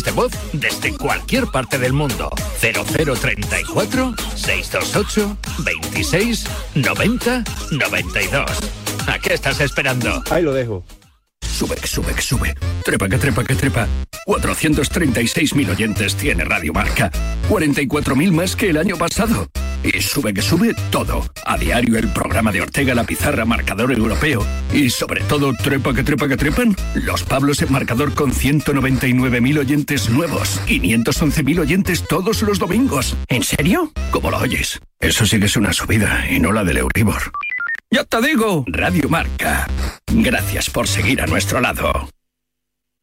mensajes de voz desde cualquier parte del mundo. 0034 628 26 90 92. ¿A qué estás esperando? Ahí lo dejo. Sube, sube, que sube. Trepa, que trepa, que trepa. 436.000 oyentes tiene Radio Marca. 44.000 más que el año pasado. Y sube, que sube todo. A diario el programa de Ortega La Pizarra, marcador europeo. Y sobre todo, trepa, que trepa, que trepan. Los Pablos en marcador con 199.000 oyentes nuevos. 511.000 oyentes todos los domingos. ¿En serio? ¿Cómo lo oyes? Eso sí que es una subida y no la del Euribor. Ya te digo, Radio Marca. Gracias por seguir a nuestro lado.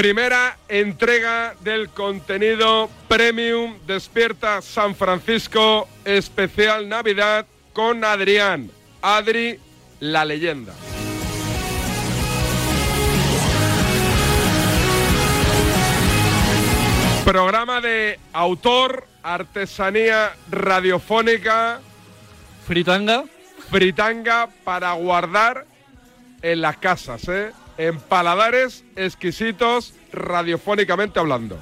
Primera entrega del contenido Premium Despierta San Francisco especial Navidad con Adrián. Adri, la leyenda. Programa de autor, artesanía radiofónica. Fritanga. Fritanga para guardar en las casas, ¿eh? en paladares exquisitos radiofónicamente hablando.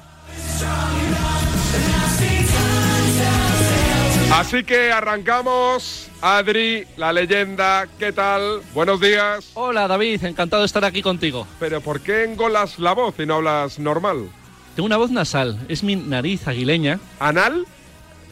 Así que arrancamos. Adri, la leyenda, ¿qué tal? Buenos días. Hola David, encantado de estar aquí contigo. Pero ¿por qué engolas la voz y no hablas normal? Tengo una voz nasal, es mi nariz aguileña. ¿Anal?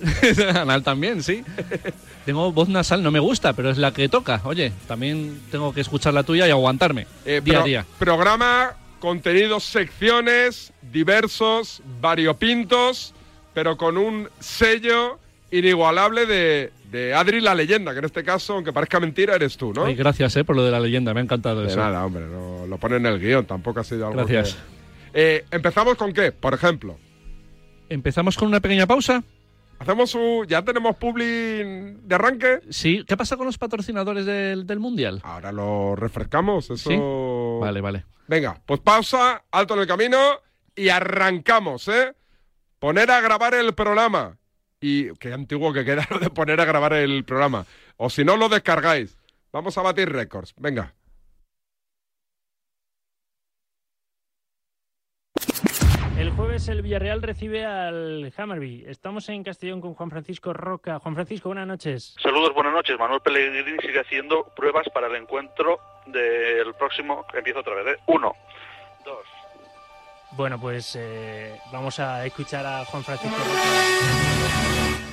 Anal también, sí. tengo voz nasal, no me gusta, pero es la que toca. Oye, también tengo que escuchar la tuya y aguantarme Eh, día a día. Programa, contenidos, secciones, diversos, variopintos, pero con un sello inigualable de, de Adri la leyenda, que en este caso, aunque parezca mentira, eres tú, ¿no? Ay, gracias eh, por lo de la leyenda, me ha encantado De eso. nada, hombre, no, lo pone en el guion, tampoco ha sido algo Gracias. que- Eh, ¿Empezamos con qué? Por ejemplo, ¿Empezamos con una pequeña pausa? ¿hacemos un... ya tenemos publi de arranque? Sí. ¿Qué pasa con los patrocinadores del, del Mundial? Ahora lo refrescamos, eso... ¿Sí? Vale, vale. Venga, pues pausa, alto en el camino y arrancamos, ¿eh? Poner a grabar el programa. Y qué antiguo que queda lo de poner a grabar el programa. O si no, lo descargáis. Vamos a batir récords. Venga. El jueves el Villarreal recibe al Hammerby. Estamos en Castellón con Juan Francisco Roca. Juan Francisco, buenas noches. Saludos, buenas noches. Manuel Pellegrini sigue haciendo pruebas para el encuentro del próximo, que empieza otra vez, ¿eh? Uno, dos. Bueno, pues eh, vamos a escuchar a Juan Francisco.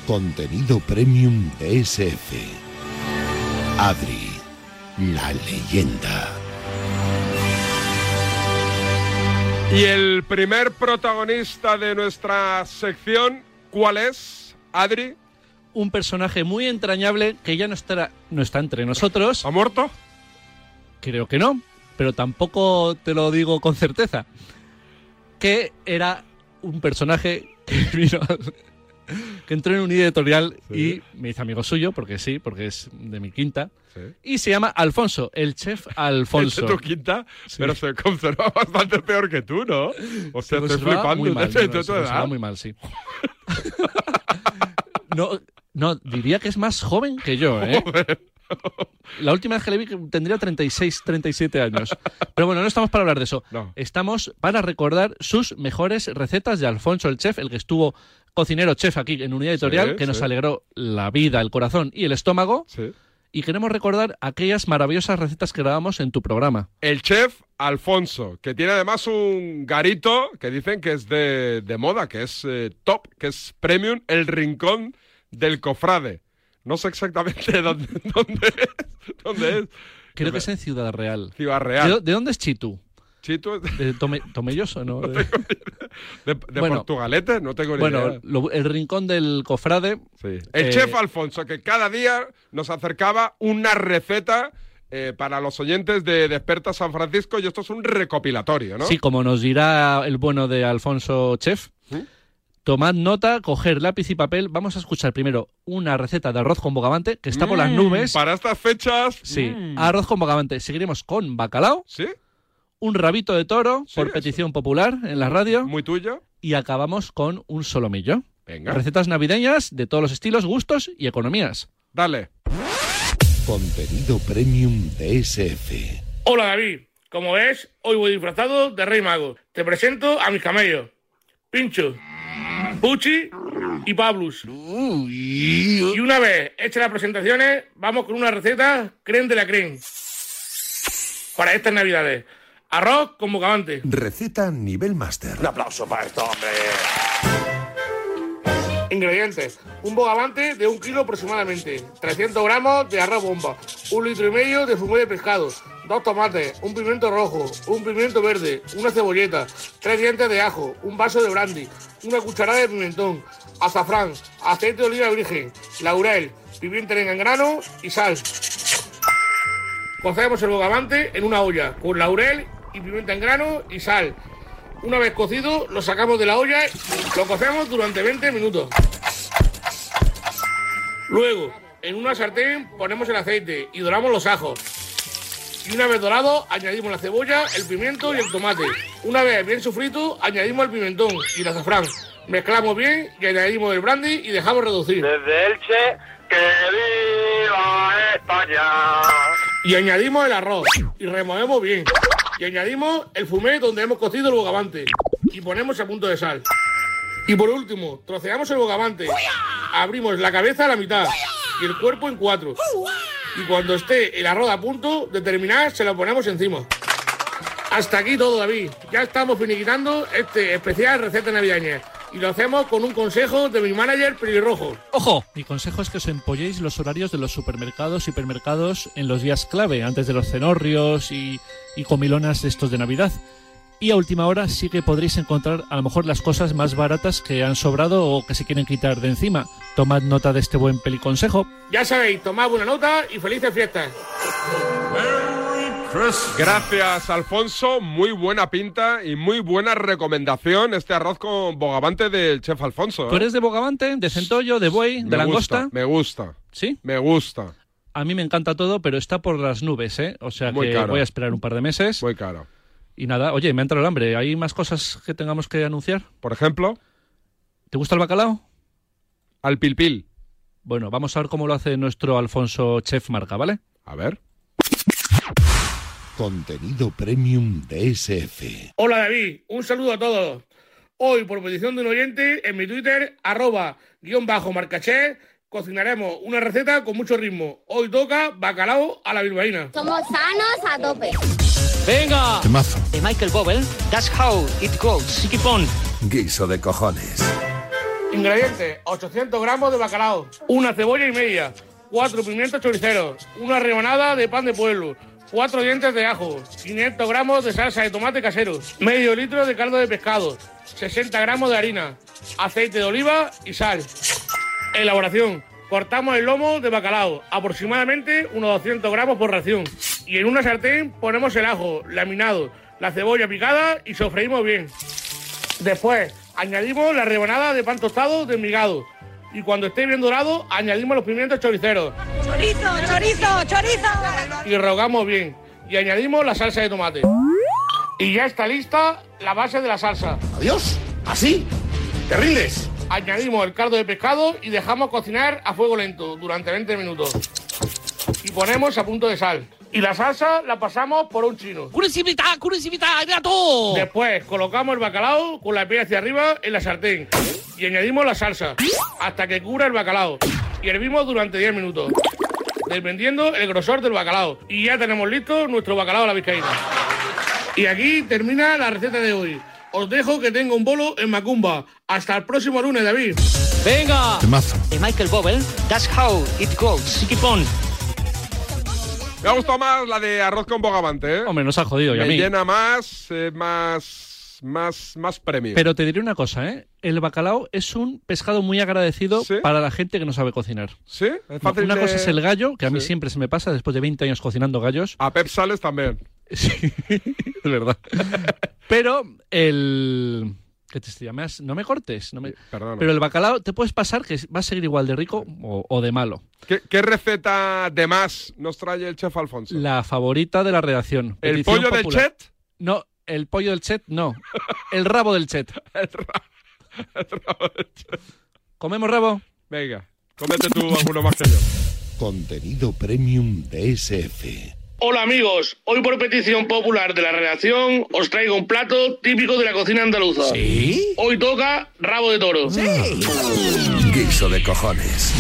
Contenido Premium DSF. Adri, la leyenda. Y el primer protagonista de nuestra sección, ¿cuál es? Adri. Un personaje muy entrañable que ya no está, no está entre nosotros. ¿Ha muerto? Creo que no, pero tampoco te lo digo con certeza. Que era un personaje que vino, que entró en un editorial y me hizo amigo suyo, porque sí, porque es de mi quinta. Y se llama Alfonso, el chef Alfonso. Es de tu quinta, Sí. pero se conserva bastante peor que tú, ¿no? O sea, Se estoy flipando. muy mal, se muy mal, sí. no, no, diría que es más joven que yo, ¿eh? La última vez que le vi tendría 36, 37 años. Pero bueno, no estamos para hablar de eso. Estamos para recordar sus mejores recetas de Alfonso el chef, el que estuvo cocinero chef aquí en Unidad Editorial, Sí, que nos sí. alegró la vida, el corazón y el estómago. y queremos recordar aquellas maravillosas recetas que grabamos en tu programa. El chef Alfonso, que tiene además un garito que dicen que es de, de moda, que es eh, top, que es premium, el rincón del cofrade. No sé exactamente dónde, dónde es. Dónde es. Creo que es en Ciudad Real. Ciudad ¿De, Real. de dónde es Chitu? Chito, ¿De Tome- Tomelloso? ¿no? De- de, de Bueno. Portugalete, no tengo ni bueno, idea. lo- el rincón del cofrade. El eh, chef Alfonso, que cada día nos acercaba una receta eh, para los oyentes de Desperta San Francisco y esto es un recopilatorio, ¿no? Sí, como nos dirá el bueno de Alfonso Chef. ¿Mm? Tomad nota, coger lápiz y papel. Vamos a escuchar primero una receta de arroz con bogavante que está por las Mm, nubes. Para estas fechas. Sí, mm. arroz con bogavante. Seguiremos con bacalao. Sí. Un rabito de toro por eso. petición popular en la radio. Muy tuyo. Y acabamos con un solomillo. Venga. Recetas navideñas de todos los estilos, gustos y economías. Dale. Contenido premium DSF. Hola David, como ves, hoy voy disfrazado de Rey Mago. Te presento a mis camellos. Pincho, Pucci y Pablus. Y una vez hechas las presentaciones, vamos con una receta creme de la creme. Para estas navidades. Arroz con bocavante. Receta nivel máster. Un aplauso para esto, hombre. Ingredientes. Un bogavante de un kilo aproximadamente. 300 gramos de arroz bomba. Un litro y medio de zumo de pescado. Dos tomates. Un pimiento rojo. Un pimiento verde. Una cebolleta. Tres dientes de ajo. Un vaso de brandy. Una cucharada de pimentón. Azafrán. Aceite de oliva virgen. Laurel. Pimienta en grano y sal. Cocemos el bogavante en una olla con laurel y pimienta en grano y sal. Una vez cocido, lo sacamos de la olla, lo cocemos durante 20 minutos. Luego, en una sartén ponemos el aceite y doramos los ajos. Y una vez dorado, añadimos la cebolla, el pimiento y el tomate. Una vez bien sofrito, añadimos el pimentón y el azafrán. Mezclamos bien y añadimos el brandy y dejamos reducir. Desde Elche, que viva España. y añadimos el arroz y removemos bien. Y añadimos el fumé donde hemos cocido el bogavante y ponemos a punto de sal. Y por último, troceamos el bogavante, abrimos la cabeza a la mitad y el cuerpo en cuatro. Y cuando esté el arroz a punto de terminar, se lo ponemos encima. Hasta aquí todo, David. Ya estamos finiquitando este especial receta navideña. Y lo hacemos con un consejo de mi manager pelirrojo. ¡Ojo! Mi consejo es que os empolléis los horarios de los supermercados y hipermercados en los días clave, antes de los cenorrios y, comilonas estos de Navidad. Y a última hora sí que podréis encontrar a lo mejor las cosas más baratas que han sobrado o que se quieren quitar de encima. Tomad nota de este buen peliconsejo. Ya sabéis, tomad buena nota y felices fiestas. Gracias, Alfonso. Muy buena pinta y muy buena recomendación este arroz con bogavante del chef Alfonso. ¿Tú ¿eh? eres de bogavante, de centollo, de buey, de langosta? gusta, me gusta. ¿Sí? Me gusta. A mí me encanta todo, pero está por las nubes, ¿eh? O sea Muy que caro. voy a esperar un par de meses. Muy caro. Y nada, oye, me ha entrado el hambre. ¿Hay más cosas que tengamos que anunciar? Por ejemplo, ¿Te gusta el bacalao? al pilpil. Bueno, vamos a ver cómo lo hace nuestro Alfonso Chef Marca, ¿vale? A ver. Contenido premium DSF. Hola David, un saludo a todos. Hoy, por petición de un oyente, en mi Twitter, arroba guion bajo marcaché, cocinaremos una receta con mucho ritmo. Hoy toca bacalao a la bilbaína. Somos sanos a tope. Venga. Temazo. De Michael Bobel. That's how it goes. On. Guiso de cojones. Ingredientes, 800 gramos de bacalao, una cebolla y media, cuatro pimientos choriceros, una rebanada de pan de pueblo, cuatro dientes de ajo, 500 gramos de salsa de tomate casero, medio litro de caldo de pescado, 60 gramos de harina, aceite de oliva y sal. Elaboración. Cortamos el lomo de bacalao, aproximadamente unos 200 gramos por ración. Y en una sartén ponemos el ajo laminado, la cebolla picada y sofreímos bien. Después añadimos la rebanada de pan tostado desmigado. Y cuando esté bien dorado, añadimos los pimientos choriceros Chorizo, chorizo, chorizo. y rehogamos bien. Y añadimos la salsa de tomate. Y ya está lista la base de la salsa. Adiós. ¿Así? ¿Te rindes? Añadimos el caldo de pescado y dejamos cocinar a fuego lento durante 20 minutos. Y ponemos a punto de sal. Y la salsa la pasamos por un chino. Curiosidad, curiosidad, gato. Después colocamos el bacalao con la piel hacia arriba en la sartén y añadimos la salsa hasta que cubra el bacalao y hervimos durante 10 minutos. dependiendo el grosor del bacalao. Y ya tenemos listo nuestro bacalao a la vizcaína. Y aquí termina la receta de hoy. Os dejo que tengo un bolo en Macumba. Hasta el próximo lunes, David. Venga. Temazo. De Michael Bobel. That's how it goes. Keep on. Me ha gustado más la de arroz con bogavante, ¿eh? Hombre, nos ha jodido y a Me mí. llena más, eh, más, más, más premio. Pero te diré una cosa, ¿eh? El bacalao es un pescado muy agradecido para la gente que no sabe cocinar. ¿Sí? Es fácil una de- cosa es el gallo, que a mí Sí. siempre se me pasa después de 20 años cocinando gallos. A Pep Sales también. Sí, es verdad. Pero el... ¿Qué te llamas? No me cortes. No me... Perdona. Pero el bacalao te puedes pasar que va a seguir igual de rico o, o de malo. ¿Qué, qué receta de más nos trae el chef Alfonso? La favorita de la redacción. ¿El pollo del chet? No, el pollo del chet no. El rabo del chet. ¿Comemos rabo? Venga, cómete tú alguno más que yo. Contenido premium de SF. Hola amigos, hoy por petición popular de la redacción os traigo un plato típico de la cocina andaluza. ¿Sí? Hoy toca rabo de toro. Guiso de cojones.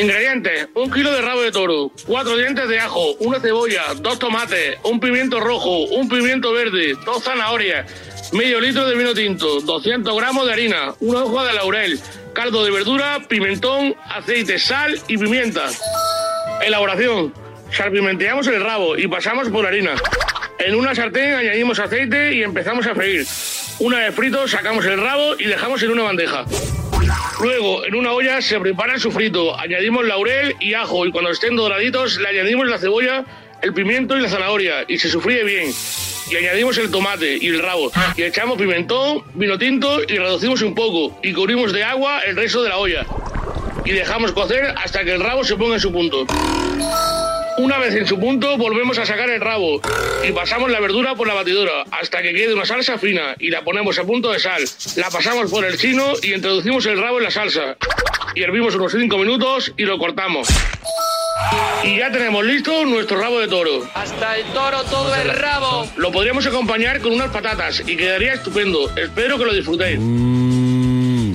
Ingredientes: un kilo de rabo de toro, cuatro dientes de ajo, una cebolla, dos tomates, un pimiento rojo, un pimiento verde, dos zanahorias, medio litro de vino tinto, 200 gramos de harina, una hoja de laurel, caldo de verdura, pimentón, aceite, sal y pimienta. Elaboración: salpimenteamos el rabo y pasamos por harina. En una sartén añadimos aceite y empezamos a freír. Una vez frito, sacamos el rabo y dejamos en una bandeja. Luego, en una olla se prepara el sofrito, añadimos laurel y ajo y cuando estén doraditos le añadimos la cebolla, el pimiento y la zanahoria y se sofríe bien. Y añadimos el tomate y el rabo y echamos pimentón, vino tinto y reducimos un poco y cubrimos de agua el resto de la olla. Y dejamos cocer hasta que el rabo se ponga en su punto. Una vez en su punto, volvemos a sacar el rabo y pasamos la verdura por la batidora hasta que quede una salsa fina y la ponemos a punto de sal. La pasamos por el chino y introducimos el rabo en la salsa. Y hervimos unos 5 minutos y lo cortamos. Y ya tenemos listo nuestro rabo de toro. Hasta el toro todo el rabo. Lo podríamos acompañar con unas patatas y quedaría estupendo. Espero que lo disfrutéis.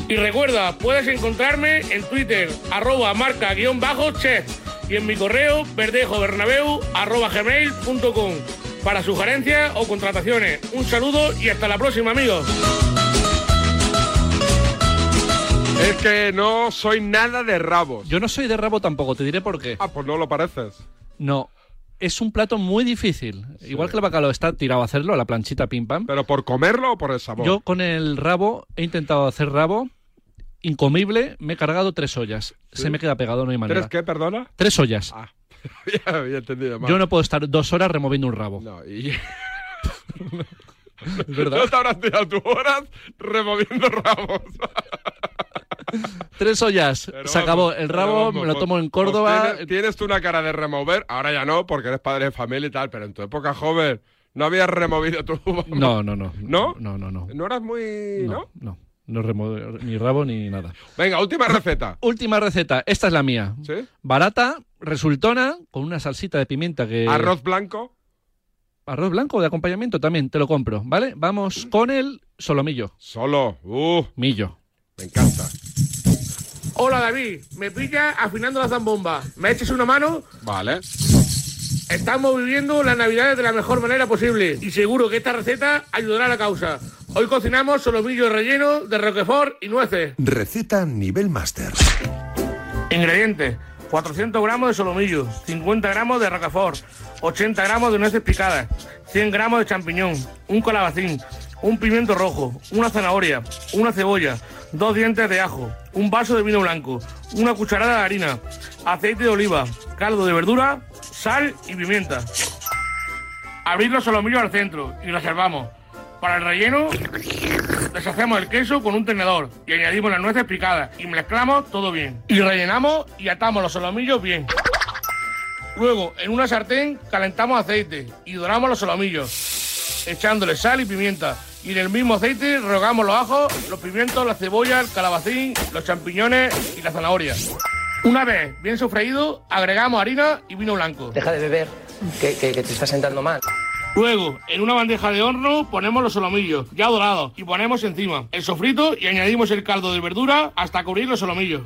Y recuerda, puedes encontrarme en Twitter, arroba marca guion bajo chef y en mi correo verdejobernabeu arroba gmail.com para sugerencias o contrataciones. Un saludo y hasta la próxima, amigos. Es que no soy nada de rabos. Yo no soy de rabo tampoco, te diré por qué. Ah, pues no lo pareces. No. Es un plato muy difícil. Igual que el bacalao está tirado a hacerlo, la planchita pim pam. ¿Pero por comerlo o por el sabor? Yo con el rabo he intentado hacer rabo incomible, me he cargado tres ollas. Se me queda pegado, no hay manera. ¿Tres qué, perdona? Tres ollas. Ah, ya había entendido mal. Yo no puedo estar dos horas removiendo un rabo. No, y... verdad. No te habrás tirado tus horas removiendo rabos. Tres ollas. Pero Se acabó. El rabo vamos, me lo pues- tomo en pues Córdoba. tienes, tienes tú una cara de remover, ahora ya no, porque eres padre de familia y tal, pero en tu época joven no habías removido tu... No, no, no. ¿No? No, no, no. ¿No eras muy...? ¿no? No. No removo ni rabo ni nada. Venga, última receta. Última receta. Esta es la mía. ¿Sí? Barata, resultona, con una salsita de pimienta que... Arroz blanco. Arroz blanco de acompañamiento también, te lo compro, ¿vale? Vamos con el solomillo. Solo. Uh, Millo. me encanta. Hola David, me pilla afinando la zambomba. ¿Me eches una mano? Vale. Estamos viviendo las navidades de la mejor manera posible y seguro que esta receta ayudará a la causa. Hoy cocinamos solomillo relleno de roquefort y nueces. Receta nivel máster. Ingredientes: 400 gramos de solomillo, 50 gramos de roquefort, 80 gramos de nueces picadas, 100 gramos de champiñón, un calabacín, un pimiento rojo, una zanahoria, una cebolla, dos dientes de ajo, un vaso de vino blanco, una cucharada de harina, aceite de oliva, caldo de verdura, sal y pimienta. Abrir los solomillos al centro y reservamos. Para el relleno, deshacemos el queso con un tenedor y añadimos las nueces picadas y mezclamos todo bien. Y rellenamos y atamos los solomillos bien. Luego, en una sartén, calentamos aceite y doramos los solomillos, echándole sal y pimienta. Y en el mismo aceite rehogamos los ajos, los pimientos, la cebolla, el calabacín, los champiñones y la zanahoria. Una vez bien sofreído, agregamos harina y vino blanco. Deja de beber, que, que- que te está sentando mal. Luego, en una bandeja de horno, ponemos los solomillos, ya dorados, y ponemos encima el sofrito y añadimos el caldo de verdura hasta cubrir los solomillos.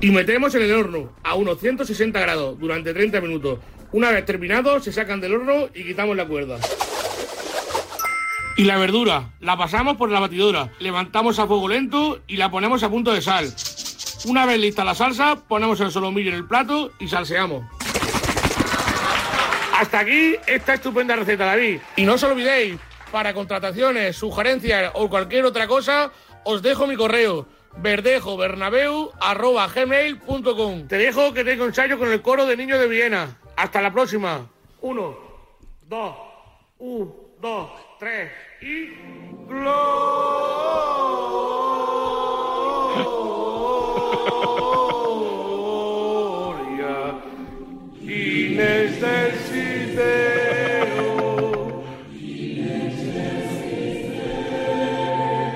y metemos en el horno a unos 160 grados durante 30 minutos. Una vez terminado, se sacan del horno y quitamos la cuerda. Y la verdura, la pasamos por la batidora, levantamos a fuego lento y la ponemos a punto de sal. Una vez lista la salsa, ponemos el solomillo en el plato y salseamos. Hasta aquí esta estupenda receta, David. Y no os olvidéis, para contrataciones, sugerencias o cualquier otra cosa, os dejo mi correo verdejobernabeu.gmail.com Te dejo que tengo ensayo con el coro de niños de Viena. Hasta la próxima. Uno, dos, un, dos, tres y... Gloria Inés del Cideo.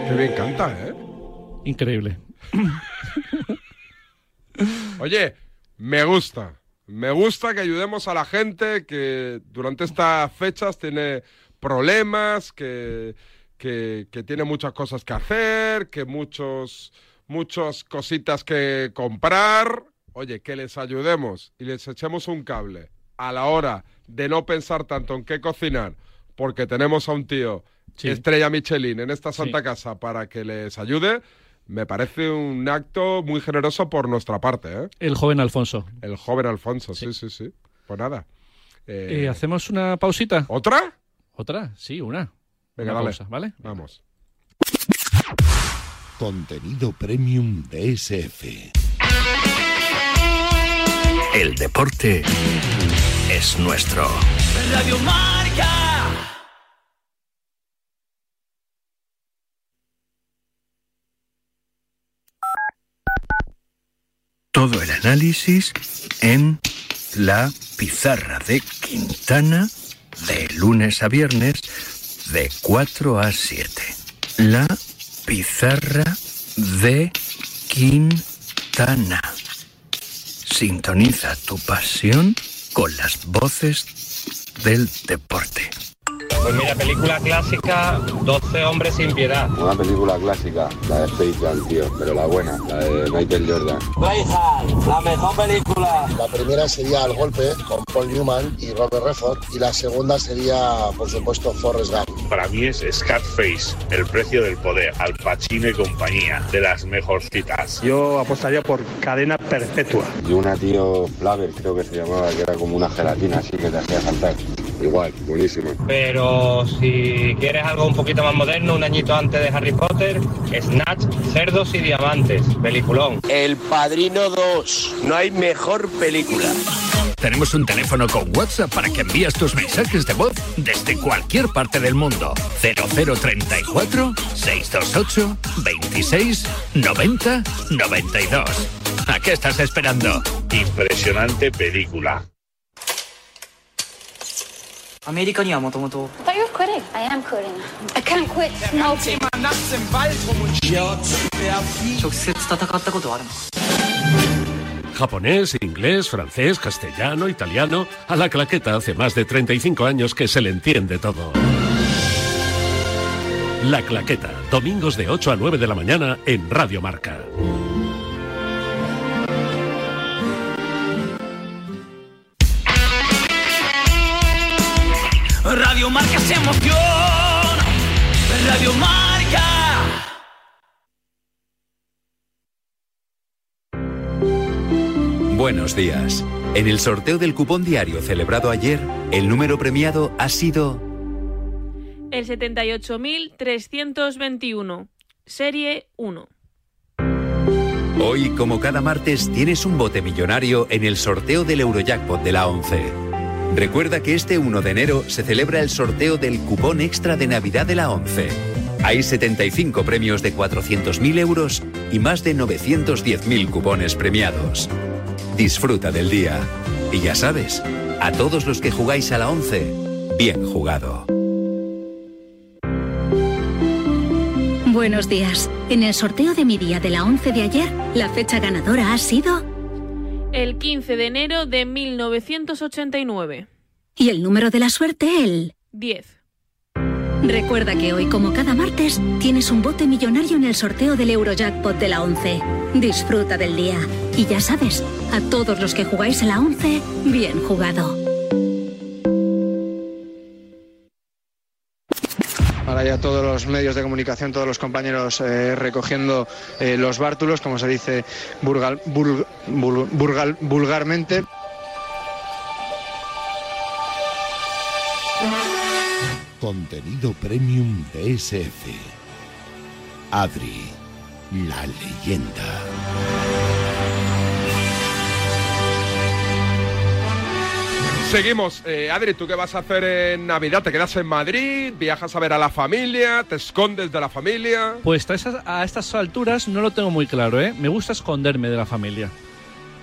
Qué bien canta, ¿eh? Increíble. Oye, me gusta. Me gusta que ayudemos a la gente que durante estas fechas tiene problemas, que, que, que tiene muchas cosas que hacer, que muchos, muchas cositas que comprar. Oye, que les ayudemos y les echemos un cable a la hora de no pensar tanto en qué cocinar, porque tenemos a un tío Sí. estrella Michelin en esta santa casa para que les ayude. Me parece un acto muy generoso por nuestra parte, ¿eh? El joven Alfonso. El joven Alfonso, sí, sí, sí. Pues nada. Eh, Eh, ¿Hacemos una pausita? ¿Otra? ¿Otra? Sí, una. Venga, Una dale. pausa, ¿vale? Vamos. Contenido premium DSF. El deporte es nuestro. Radio Marca. Todo el análisis en la pizarra de Quintana de lunes a viernes de 4 a 7. La pizarra de Quintana. Sintoniza tu pasión con las voces del deporte. Pues mira, película clásica, 12 hombres sin piedad. Una película clásica, la de Space Jam, tío, pero la buena, la de Michael Jordan. la mejor película. La primera sería El Golpe, con Paul Newman y Robert Redford. Y la segunda sería, por supuesto, Forrest Gump. Para mí es Scarface, El precio del poder, Al Pacino y compañía, de las mejorcitas. Yo apostaría por cadena perpetua. Y una, tío, Flaver, creo que se llamaba, que era como una gelatina así que te hacía saltar. Igual, buenísima. Pero si quieres algo un poquito más moderno, un añito antes de Harry Potter, Snatch, Cerdos y Diamantes, peliculón. El Padrino 2. No hay mejor película. Tenemos un teléfono con WhatsApp para que envíes tus mensajes de voz desde cualquier parte del mundo. 0034 628 26 90 92. ¿A qué estás esperando? Impresionante película. アメリカにはもともと I thought you were quitting. I am quitting. I can't quit smoking. 直接戦ったことはあるの Japonés, inglés, francés, castellano, italiano. A la claqueta hace más de 35 años que se le entiende todo. La claqueta, domingos de 8 a 9 de la mañana en Radio Marca. Se emoción. Radio Marca. Buenos días. En el sorteo del cupón diario celebrado ayer, el número premiado ha sido El 78.321. Serie 1. Hoy, como cada martes, tienes un bote millonario en el sorteo del Eurojackpot de la 11. Recuerda que este 1 de enero se celebra el sorteo del cupón extra de Navidad de la 11. Hay 75 premios de 400.000 euros y más de 910.000 cupones premiados. Disfruta del día. Y ya sabes, a todos los que jugáis a la 11, bien jugado. Buenos días. En el sorteo de mi día de la 11 de ayer, la fecha ganadora ha sido... El 15 de enero de 1989. Y el número de la suerte, el... 10. Recuerda que hoy, como cada martes, tienes un bote millonario en el sorteo del Eurojackpot de la 11. Disfruta del día. Y ya sabes, a todos los que jugáis a la 11, bien jugado. Ya todos los medios de comunicación, todos los compañeros eh, recogiendo eh, los bártulos, como se dice bul- bul- burgal- vulgarmente. Contenido premium de SF. Adri, la leyenda. Seguimos. Eh, Adri, ¿tú qué vas a hacer en Navidad? ¿Te quedas en Madrid? ¿Viajas a ver a la familia? ¿Te escondes de la familia? Pues a, esas- a estas alturas no lo tengo muy claro, ¿eh? Me gusta esconderme de la familia.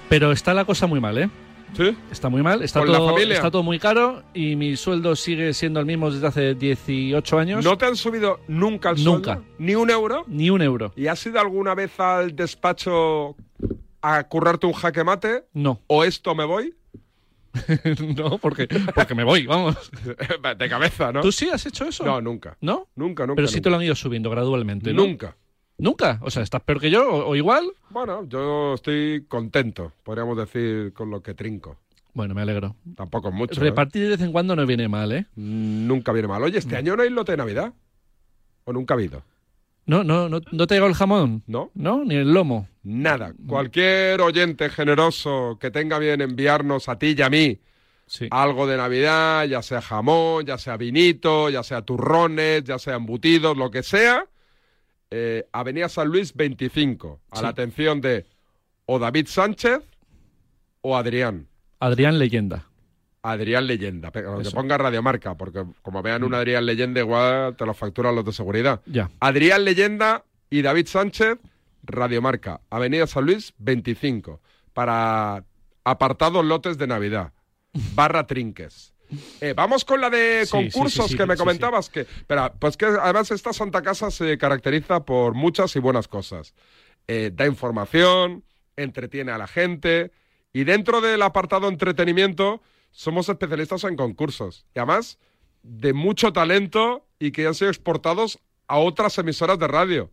Pero está la cosa muy mal, ¿eh? ¿Sí? Está muy mal, está, ¿Con la todo, está todo muy caro y mi sueldo sigue siendo el mismo desde hace 18 años. ¿No te han subido nunca el Nunca. sueldo? ¿Ni un euro? Ni un euro. ¿Y has ido alguna vez al despacho a currarte un jaque mate? No. ¿O esto me voy? no, porque, porque me voy, vamos. de cabeza, ¿no? ¿Tú sí has hecho eso? No, nunca. ¿No? Nunca, nunca. Pero sí nunca. te lo han ido subiendo gradualmente, ¿no? Nunca. ¿Nunca? O sea, ¿estás peor que yo o, o igual? Bueno, yo estoy contento, podríamos decir, con lo que trinco. Bueno, me alegro. Tampoco es mucho. ¿eh? Repartir de vez en cuando no viene mal, ¿eh? Nunca viene mal. Oye, ¿este año no hay lote de Navidad? ¿O nunca ha habido? No, no, no, ¿no te llegó el jamón? No. ¿No? Ni el lomo. Nada. Cualquier oyente generoso que tenga bien enviarnos a ti y a mí algo de Navidad, ya sea jamón, ya sea vinito, ya sea turrones, ya sea embutidos, lo que sea, eh, Avenida San Luis 25, a Sí. la atención de o David Sánchez o Adrián. Adrián Leyenda. Adrián Leyenda. Pero que Eso. ponga Radiomarca, porque como vean un Adrián Leyenda, igual te lo facturan los de seguridad. Ya. Adrián Leyenda y David Sánchez, Radiomarca, Avenida San Luis 25, para apartados lotes de Navidad, barra trinques. Eh, vamos con la de Sí, concursos sí, sí, que me comentabas. Que, pero, pues que además esta Santa Casa se caracteriza por muchas y buenas cosas. Eh, da información, entretiene a la gente y dentro del apartado entretenimiento somos especialistas en concursos. Y además de mucho talento y que han sido exportados a otras emisoras de radio.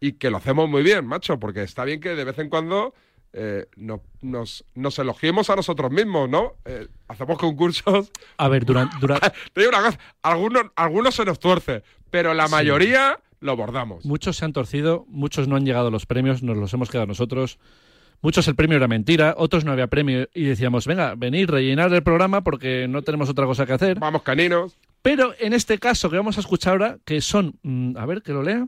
Y que lo hacemos muy bien, macho, porque está bien que de vez en cuando eh, no- nos, nos elogiemos a nosotros mismos, ¿no? Eh, hacemos concursos. A ver, durante... Te digo una cosa, algunos, algunos se nos tuerce, pero la Sí. mayoría lo bordamos. Muchos se han torcido, muchos no han llegado a los premios, nos los hemos quedado nosotros. Muchos el premio era mentira, otros no había premio y decíamos, venga, venid, rellenar el programa porque no tenemos otra cosa que hacer. Vamos, caninos. Pero en este caso que vamos a escuchar ahora, que son, mm, a ver que lo lea,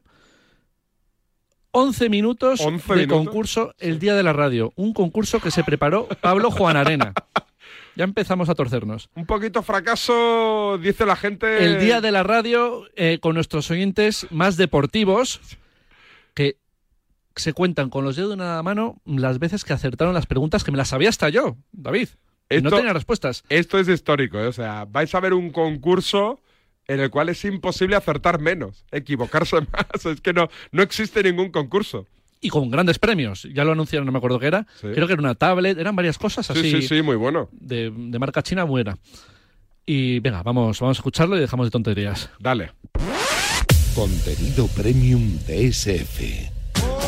11 minutos 11 de minutos. concurso el día de la radio. Un concurso que se preparó Pablo Juan Arena. Ya empezamos a torcernos. Un poquito fracaso, dice la gente. El día de la radio eh, con nuestros oyentes más deportivos que se cuentan con los dedos de una mano las veces que acertaron las preguntas que me las sabía hasta yo, David. Y no tenía respuestas. Esto es histórico, ¿eh? o sea, vais a ver un concurso en el cual es imposible acertar menos, equivocarse más. Es que no, no existe ningún concurso. Y con grandes premios. Ya lo anunciaron, no me acuerdo qué era. Sí. Creo que era una tablet, eran varias cosas Sí, así. sí, sí, muy bueno. De, de marca china buena. Y venga, vamos, vamos a escucharlo y dejamos de tonterías. Dale. Contenido premium de SF.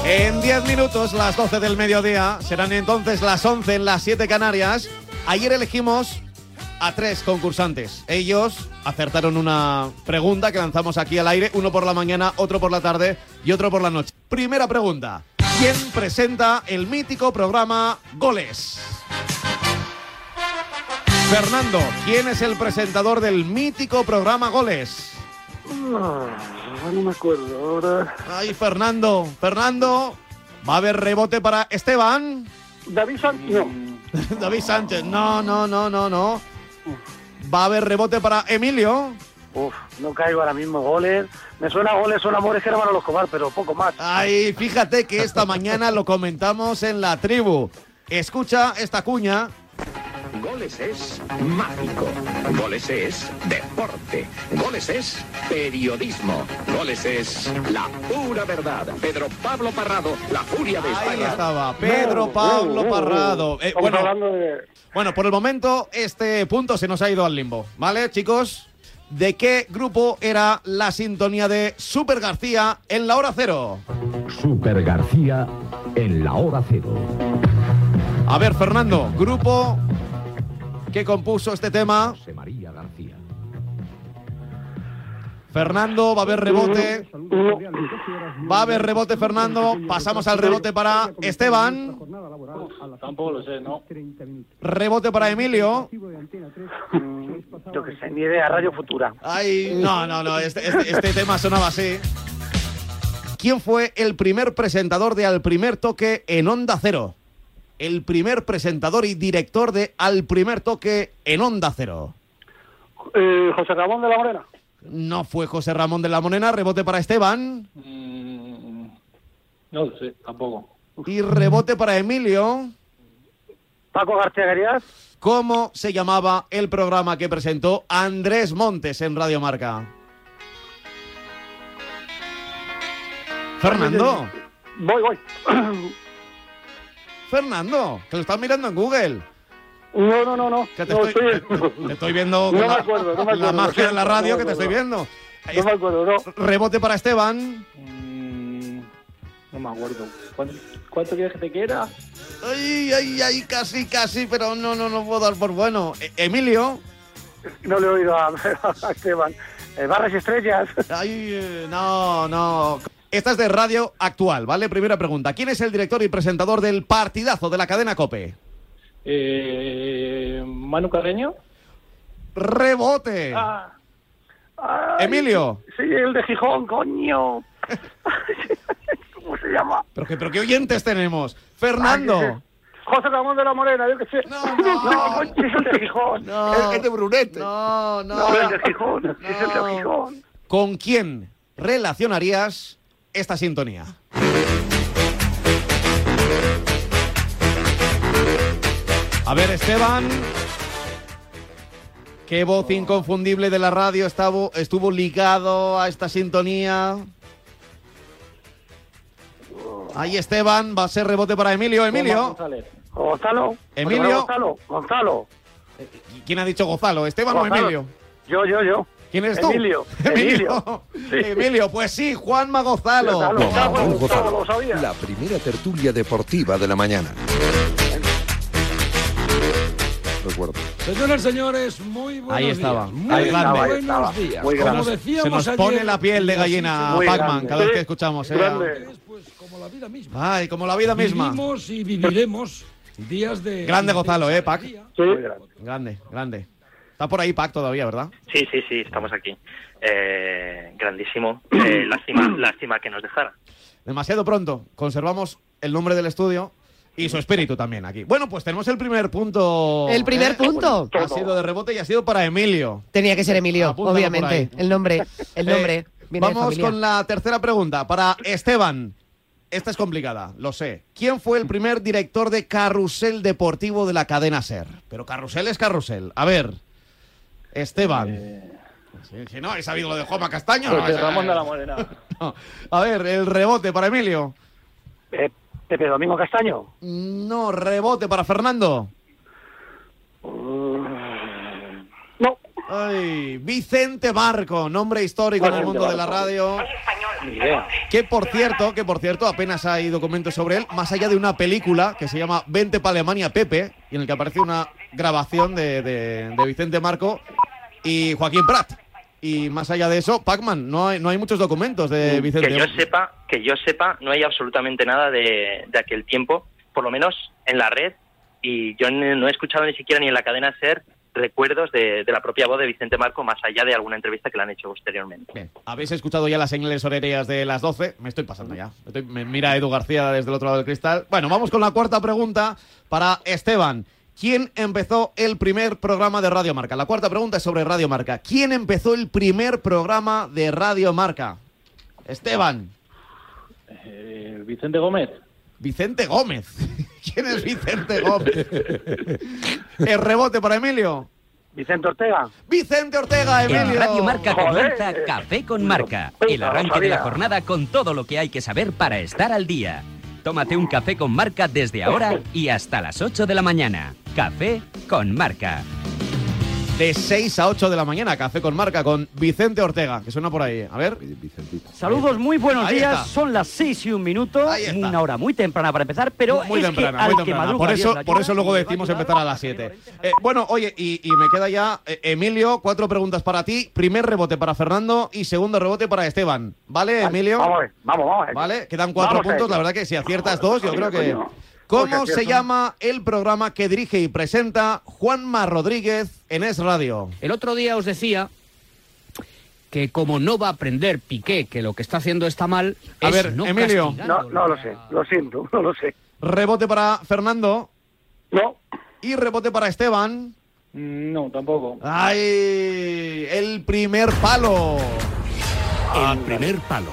En 10 minutos, las 12 del mediodía, serán entonces las 11 en las 7 Canarias. Ayer elegimos a tres concursantes. Ellos acertaron una pregunta que lanzamos aquí al aire, uno por la mañana, otro por la tarde y otro por la noche. Primera pregunta. ¿Quién presenta el mítico programa Goles? Fernando, ¿quién es el presentador del mítico programa Goles? Ah, no me acuerdo ahora. Ay, Fernando, Fernando, ¿va a haber rebote para Esteban? David Sánchez, no. David Sánchez, no, no, no, no, no. ¿Va a haber rebote para Emilio? Uf, no caigo ahora mismo. Goles. Me suena goles, son amores que hermano los Escobar, pero poco más. Ay, fíjate que esta mañana lo comentamos en la tribu. Escucha esta cuña. Goles es mágico. Goles es deporte. Goles es periodismo. Goles es la pura verdad. Pedro Pablo Parrado, la furia de Ahí España. estaba, Pedro Pablo Parrado. Eh, bueno, bueno, por el momento este punto se nos ha ido al limbo, ¿vale, chicos? ¿De qué grupo era la sintonía de Super García en la hora cero? Super García en la hora cero. A ver, Fernando, grupo que compuso este tema. José María García. Fernando, va a haber rebote. Va a haber rebote, Fernando. Pasamos al rebote para Esteban. Tampoco lo sé, ¿no? Rebote para Emilio. Yo que sé, ni idea, Radio Futura. Ay, no, no, no. Este, este- este tema sonaba así. ¿Quién fue el primer presentador de Al Primer Toque en Onda Cero? El primer presentador y director de Al Primer Toque en Onda Cero. Eh, José Ramón de la Morena. No fue José Ramón de la Monena. Rebote para Esteban. Mm, no lo sé, tampoco. Y rebote para Emilio. Paco García. ¿Cómo se llamaba el programa que presentó Andrés Montes en Radio Marca? Fernando. Voy, voy. Fernando, que lo estás mirando en Google. No, no, no, no. Que te, No, estoy, estoy- te- te estoy viendo No me la, acuerdo, no me la acuerdo, magia lo de la radio no que te estoy viendo. No me acuerdo, no. Rebote para Esteban. Mm, no me acuerdo. ¿Cuánto, cuánto quieres que te quiera? Ay, ay, ay, casi, casi, pero no, no, no puedo dar por bueno. E- Emilio. No le he oído a, a Esteban. Eh, barras y estrellas. Ay, eh, no, no. Esta es de radio actual, ¿vale? Primera pregunta. ¿Quién es el director y presentador del partidazo de la cadena COPE? Eh, Manu Carreño. Rebote. Ah. Ay, Emilio. Sí, el de Gijón, coño. ¿Cómo se llama? Pero, que, pero qué oyentes tenemos. Fernando. Ay, José Ramón de la Morena, yo qué sé. No, no, es el de Gijón. No. Es, es de Brunete. No, no. No, el de Gijón. Es el de Gijón. ¿Con quién relacionarías esta sintonía? A ver, Esteban. ¿Qué voz inconfundible de la radio estaba, estuvo ligado a esta sintonía? Ahí Esteban, va a ser rebote para Emilio. Emilio. Gonzalo. Emilio. Gonzalo. Gonzalo. ¿Quién ha dicho Gonzalo? ¿Esteban o. Emilio? Yo, yo, yo. ¿Quién eres tú? Emilio. Emilio. Emilio, pues sí, Juanma Gonzalo. Ramón Gonzalo, la primera tertulia deportiva de la mañana. Recuerdo. Señoras, señores, muy buenos Ahí estaba. días. Muy Ahí grande. buenos días. Muy Como grande. decíamos Se nos ayer, pone la piel de gallina, Pac-Man, cada vez que Sí, escuchamos. ¿eh? grande. Es, pues, como la vida misma. Ay, como la vida misma. Vivimos y viviremos días de... Grande Gonzalo, ¿eh, Pac? Sí. Grande, grande. Está por ahí Pac todavía, ¿verdad? Sí, sí, sí, estamos aquí. Eh, grandísimo. Eh, lástima, lástima que nos dejara. Demasiado pronto. Conservamos el nombre del estudio y su espíritu también aquí. Bueno, pues tenemos el primer punto. El primer ¿eh? punto. Ha sido de rebote y ha sido para Emilio. Tenía que ser Emilio, Apúntalo obviamente. El nombre, el nombre. Eh, viene vamos con la tercera pregunta. Para Esteban. Esta es complicada, lo sé. ¿Quién fue el primer director de Carrusel Deportivo de la cadena SER? Pero Carrusel es Carrusel. A ver, Esteban. Si, si no, he sabido lo de Juanma Castaño. no, Ramón de la Morena. no. A ver, el rebote para Emilio. Eh, Pepe Domingo Castaño. No, rebote para Fernando. No. Ay, Vicente Marco, nombre histórico en el mundo de la Barco. radio. Ni idea. Que por cierto, que por cierto, apenas hay documentos sobre él, más allá de una película que se llama Vente para Alemania Pepe, y en el que aparece una grabación de, de- de Vicente Marco y Joaquín Prat. Y más allá de eso, Pac-Man, no hay, no hay muchos documentos de Vicente. Que yo sepa, que yo sepa, no hay absolutamente nada de, de aquel tiempo, por lo menos en la red, y yo no no he escuchado ni siquiera ni en la cadena SER recuerdos de, de la propia voz de Vicente Marco, más allá de alguna entrevista que le han hecho posteriormente. Bien, habéis escuchado ya las señales horarias de las 12. Me estoy pasando ya. Estoy- me mira Edu García desde el otro lado del cristal. Bueno, vamos con la cuarta pregunta para Esteban. ¿Quién empezó el primer programa de Radio Marca? La cuarta pregunta es sobre Radio Marca. ¿Quién empezó el primer programa de Radio Marca? Esteban. Eh, Vicente Gómez. Vicente Gómez. ¿Quién es Vicente Gómez? el rebote para Emilio. Vicente Ortega. Vicente Ortega, Emilio. En Radio Marca Joder. comienza Café con Marca, el arranque de la jornada con todo lo que hay que saber para estar al día. Tómate un café con Marca desde ahora y hasta las 8 de la mañana. Café con Marca. de 6 a 8 de la mañana. Café con marca con Vicente Ortega, que suena por ahí. A ver. Saludos, muy buenos Ahí días. está. Son las 6 y un minuto. Ahí está. Una hora muy temprana para empezar, pero muy es temprana, que muy al que temprana. madruga Por eso, por eso luego decimos empezar a las 7. Eh, bueno, oye, y, y me queda ya, eh, Emilio, cuatro preguntas para ti. Primer rebote para Fernando y segundo rebote para Esteban. ¿Vale, Emilio? Vamos a ver, vamos, vamos a ver. Vale, quedan cuatro Vamos a puntos. ello. La verdad que si aciertas dos, yo creo que. Coño. ¿Cómo Porque se llama el programa que dirige y presenta Juanma Rodríguez en Es Radio? El otro día os decía que como no va a aprender Piqué que lo que está haciendo está mal, A es ver, no Emilio. No, no lo sé, lo siento, no lo sé. Rebote para Fernando. No. Y rebote para Esteban. No, tampoco. ¡Ay! El primer palo. El primer palo.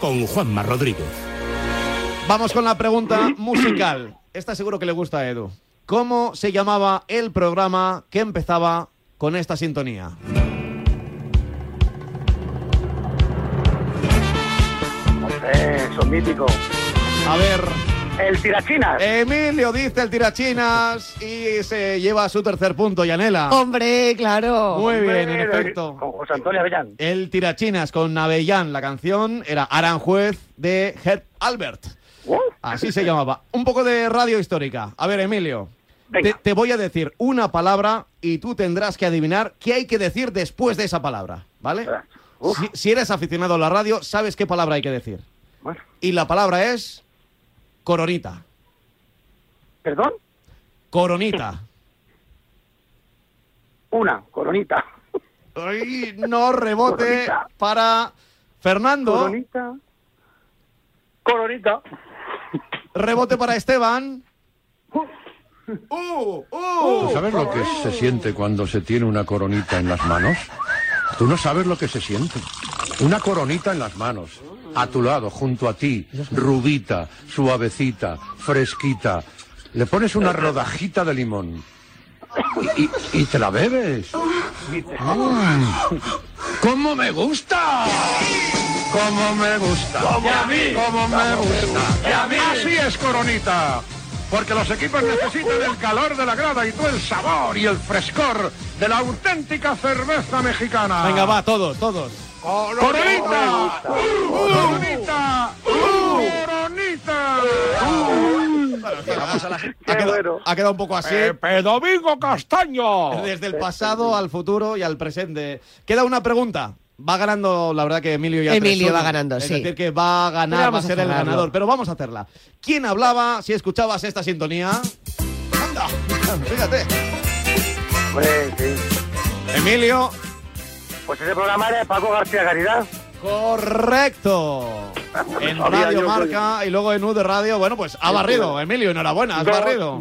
Con Juanma Rodríguez. Vamos con la pregunta musical. Esta seguro que le gusta a Edu. ¿Cómo se llamaba el programa que empezaba con esta sintonía? Eh, son míticos. A ver. El tirachinas. Emilio dice el tirachinas y se lleva su tercer punto, Yanela. Hombre, claro. Muy bien, en Hombre, efecto. Con José Antonio Avellán. El tirachinas con Avellán, la canción era Aranjuez de Herb Albert. Así se llamaba. Un poco de radio histórica. A ver, Emilio. Te, te voy a decir una palabra y tú tendrás que adivinar qué hay que decir después de esa palabra, ¿vale? Si, si eres aficionado a la radio, sabes qué palabra hay que decir. Bueno. Y la palabra es coronita. ¿Perdón? Coronita. Una, coronita. Ay, no rebote Coronita. para Fernando. Coronita. Coronita. Rebote para Esteban. ¡Uh! ¡Uh! ¿Tú sabes lo que se siente cuando se tiene una coronita en las manos? Tú no sabes lo que se siente. Una coronita en las manos, a tu lado, junto a ti, rubita, suavecita, fresquita. Le pones una rodajita de limón y, y- y te la bebes. ¡Cómo me gusta! ¡Cómo me gusta! Como a mí. ¡Cómo me gusta! Y a mí. Así es, coronita. Porque los equipos necesitan el calor de la grada y tú el sabor y el frescor de la auténtica cerveza mexicana. Venga, va, todos, todos. ¡Coronita! ¡Coronita! ¡Coronita! Ha quedado, ha quedado un poco así. Domingo Castaño! Desde el pasado al futuro y al presente. Queda una pregunta. Va ganando, la verdad que Emilio ya Emilio 3-1. va ganando, es sí. decir, que va a ganar, va a ser el ganador. Pero vamos a hacerla. ¿Quién hablaba si escuchabas esta sintonía? ¡Anda! Fíjate. Pues sí. Emilio. Pues ese programa era de Paco García Caridad. Correcto. En Radio Marca y luego en U de Radio. Bueno, pues ha barrido. Emilio, enhorabuena, has barrido.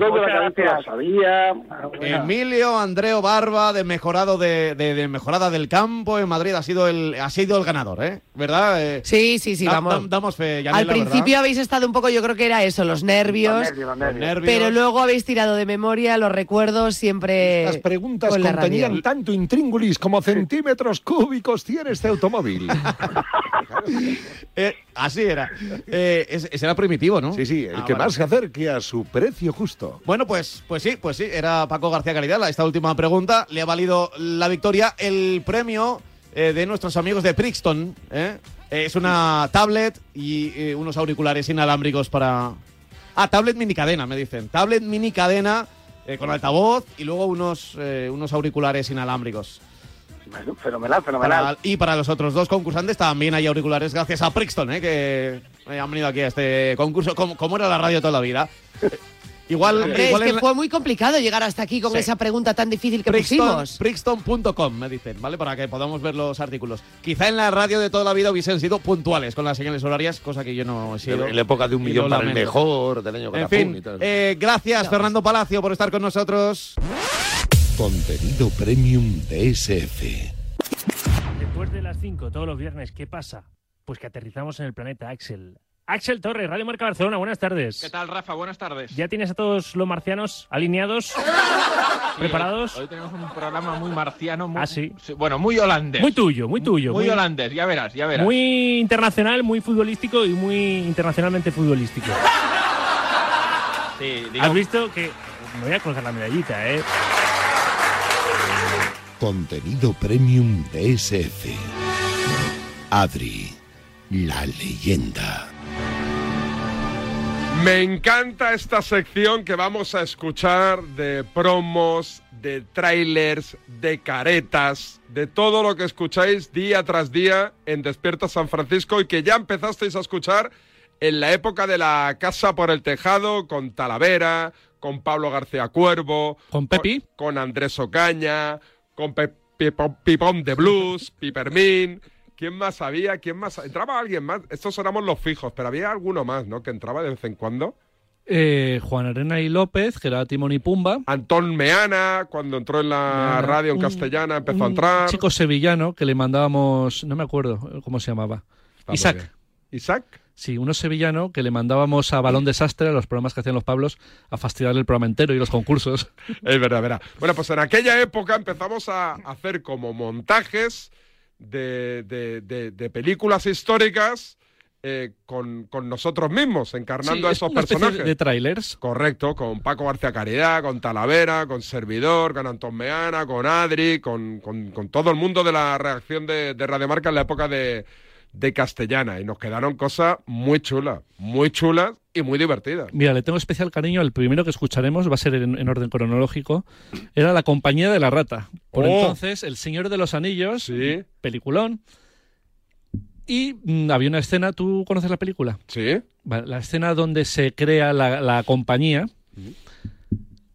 sabía. Emilio Andreo Barba de Mejorado de, de- de Mejorada del Campo en Madrid ha sido el ha sido el ganador, ¿eh? ¿Verdad? Eh, Sí, sí, sí, da- vamos. dam- damos fe, Yanela, Al ¿verdad? principio habéis estado un poco, yo creo que era eso, los nervios. Los nervios, los nervios. Nervios. Pero luego habéis tirado de memoria los recuerdos siempre. Las preguntas con la contenían radio. tanto intríngulis como centímetros cúbicos tiene este automóvil. Eh, así era. Eh, ese, era primitivo, ¿no? Sí, sí, el Ah, que vale. más se acerque a su precio justo. Bueno, pues, pues sí, pues sí, era Paco García Caridad. Esta última pregunta le ha valido la victoria, el premio eh, de nuestros amigos de Brixton. ¿eh? Eh, Es una tablet y unos auriculares inalámbricos para. Ah, tablet mini cadena, me dicen. Tablet mini cadena con altavoz y luego unos, unos auriculares inalámbricos. Bueno, fenomenal, fenomenal. Para- y para los otros dos concursantes también hay auriculares gracias a Brixton, ¿eh? que eh, han venido aquí a este concurso, como, como era la radio toda la vida. Igual, Hombre, igual es en que la- fue muy complicado llegar hasta aquí con Sí. esa pregunta tan difícil que Brixton- pusimos. Brixton.com, me dicen, ¿vale? Para que podamos ver los artículos. Quizá en la radio de toda la vida hubiesen sido puntuales con las señales horarias, cosa que yo no he sido. En la época de un millón para el mejor, del año En Catapum fin, y tal. eh, gracias Fernando Palacio por estar con nosotros. Contenido premium de SF. Después de las 5 todos los viernes, ¿qué pasa? Pues que aterrizamos en el planeta Axel. Axel Torres, Radio Marca Barcelona, buenas tardes. ¿Qué tal, Rafa? Buenas tardes. ¿Ya tienes a todos los marcianos alineados? ¿Preparados? Hoy, hoy tenemos un programa muy marciano, muy, Ah, sí. bueno, muy holandés. Muy tuyo, muy tuyo. Muy, holandés, ya verás, ya verás. Muy internacional, muy futbolístico y muy internacionalmente futbolístico. Sí, digo- ¿Has visto que.? Me voy a colgar la medallita, ¿eh? Contenido premium de SF. Adri, la leyenda. Me encanta esta sección que vamos a escuchar de promos, de trailers, de caretas, de todo lo que escucháis día tras día en Despierta San Francisco y que ya empezasteis a escuchar en la época de la Casa por el Tejado con Talavera, con Pablo García Cuervo, con Pepi, con, con Andrés Ocaña, con Pe- Pipón, Pipón de Blues, Pipermín. ¿Quién más había? ¿Quién más? ¿Entraba alguien más? Estos éramos los fijos, pero había alguno más, ¿no? Que entraba de vez en cuando. Eh, Juan Arena y López, que era Timón y Pumba. Antón Meana, cuando entró en la Meana. radio en Un- castellana, empezó a Un entrar. chico sevillano que le mandábamos, no me acuerdo cómo se llamaba. Está muy Isaac. ¿Isaac? Sí, uno sevillano que le mandábamos a Balón Desastre, a los programas que hacían los Pablos, a fastidiarle el programa entero y los concursos. Es verdad, verdad. Bueno, pues en aquella época empezamos a hacer como montajes de, de- de- de películas históricas eh, con, con nosotros mismos, encarnando Sí, a es esos una personajes. de trailers. Correcto, con Paco García Caridad, con Talavera, con Servidor, con Antón Meana, con Adri, con, con- con todo el mundo de la reacción de, de Radiomarca en la época de, de Castellana. Y nos quedaron cosas muy chulas, muy chulas y muy divertidas. Mira, le tengo especial cariño. El primero que escucharemos va a ser en, en orden cronológico. Era La Compañía de la Rata. Por Oh. entonces, El Señor de los Anillos, peliculón. Y mm, había una escena, ¿tú conoces la película? Sí. Vale, la escena donde se crea la, la compañía.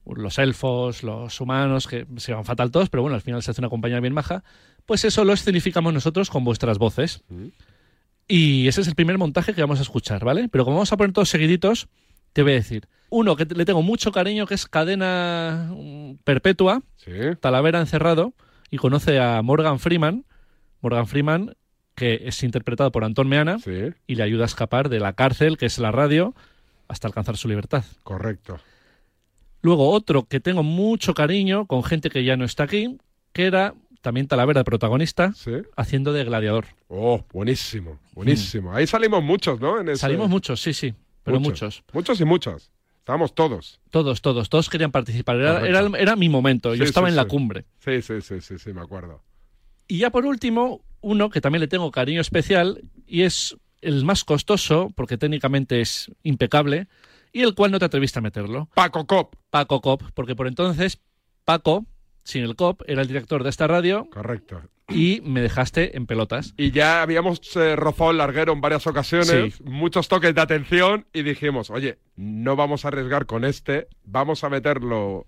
Los elfos, los humanos, que se van fatal todos, pero bueno, al final se hace una compañía bien maja. Pues eso lo escenificamos nosotros con vuestras voces. Y ese es el primer montaje que vamos a escuchar, ¿vale? Pero como vamos a poner todos seguiditos, te voy a decir. Uno que le tengo mucho cariño, que es Cadena mm, Perpetua, Talavera encerrado, y conoce a Morgan Freeman. Morgan Freeman, que es interpretado por Antón Meana, y le ayuda a escapar de la cárcel, que es la radio, hasta alcanzar su libertad. Correcto. Luego otro que tengo mucho cariño, con gente que ya no está aquí, que era también Talavera, protagonista, haciendo de gladiador. Oh, buenísimo, buenísimo. Ahí salimos muchos, ¿no? En ese- Salimos muchos, sí, sí, pero muchos. Muchos y muchas. Estábamos todos. Todos, todos, todos querían participar. Era, era, era mi momento, yo estaba sí, en la cumbre. Sí, sí, sí, sí, sí, me acuerdo. Y ya por último, uno que también le tengo cariño especial y es el más costoso, porque técnicamente es impecable, y el cual no te atreviste a meterlo. Paco Cop. Paco Cop, porque por entonces Paco, sin el Cop, era el director de esta radio Correcto. y me dejaste en pelotas. Y ya habíamos eh, rozado el larguero en varias ocasiones, Sí. muchos toques de atención y dijimos, oye, no vamos a arriesgar con este, vamos a meterlo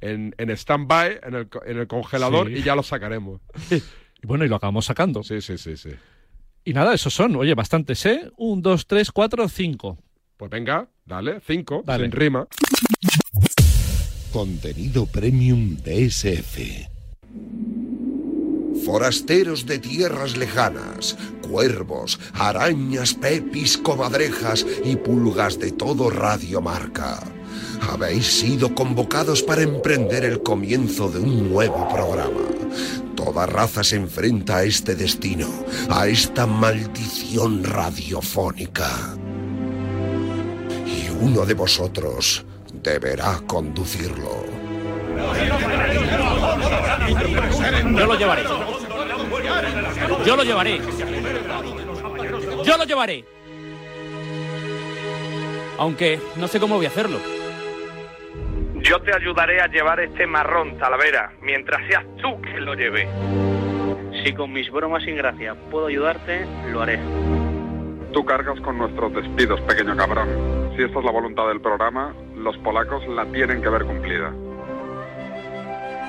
en, en stand-by, en el, en el congelador Sí. y ya lo sacaremos. Y bueno, y lo acabamos sacando. Sí, sí, sí, sí. Y nada, esos son, oye, bastantes, ¿eh? Un, dos, tres, cuatro, cinco. Pues venga, dale, cinco, Dale. sin rima. Contenido premium de SF. Forasteros de tierras lejanas, cuervos, arañas, pepis, comadrejas y pulgas de todo Radio Marca. Habéis sido convocados para emprender el comienzo de un nuevo programa. Toda raza se enfrenta a este destino, a esta maldición radiofónica. Y uno de vosotros deberá conducirlo. Yo lo llevaré. Yo lo llevaré. Yo lo llevaré. Aunque no sé cómo voy a hacerlo. Yo te ayudaré a llevar este marrón, Talavera, mientras seas tú quien lo lleve. Si con mis bromas sin gracia puedo ayudarte, lo haré. Tú cargas con nuestros despidos, pequeño cabrón. Si esta es la voluntad del programa, los polacos la tienen que ver cumplida.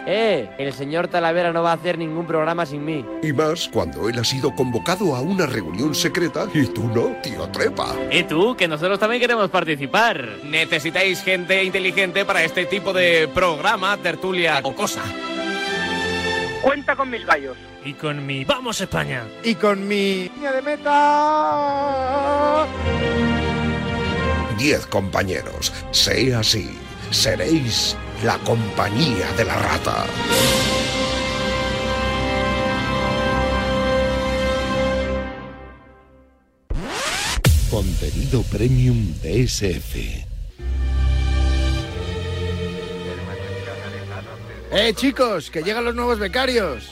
Eh, el señor Talavera no va a hacer ningún programa sin mí. Y más cuando él ha sido convocado a una reunión secreta y tú no, tío Trepa. ¿Y tú? Que nosotros también queremos participar. Necesitáis gente inteligente para este tipo de programa, tertulia o cosa. Cuenta con mis gallos. Y con mi Vamos España. Y con mi... Línea de meta. Diez compañeros. Sé así. Seréis la compañía de la rata. Contenido premium de ¡Eh, chicos! ¡Que llegan los nuevos becarios!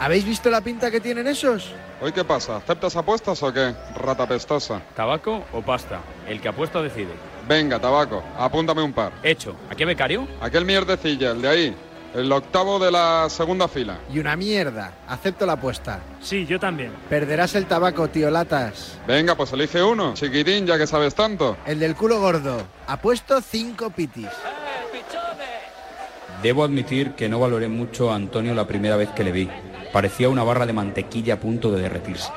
¿Habéis visto la pinta que tienen esos? ¿Hoy qué pasa? ¿Aceptas apuestas o qué? Rata pestosa. ¿Tabaco o pasta? El que apuesta decide. Venga, tabaco, apúntame un par. Hecho. ¿A qué becario? Aquel mierdecilla, el de ahí. El octavo de la segunda fila. Y una mierda. Acepto la apuesta. Sí, yo también. Perderás el tabaco, tío Latas. Venga, pues elige uno. Chiquitín, ya que sabes tanto. El del culo gordo. Apuesto cinco pitis. Debo admitir que no valoré mucho a Antonio la primera vez que le vi. Parecía una barra de mantequilla a punto de derretirse.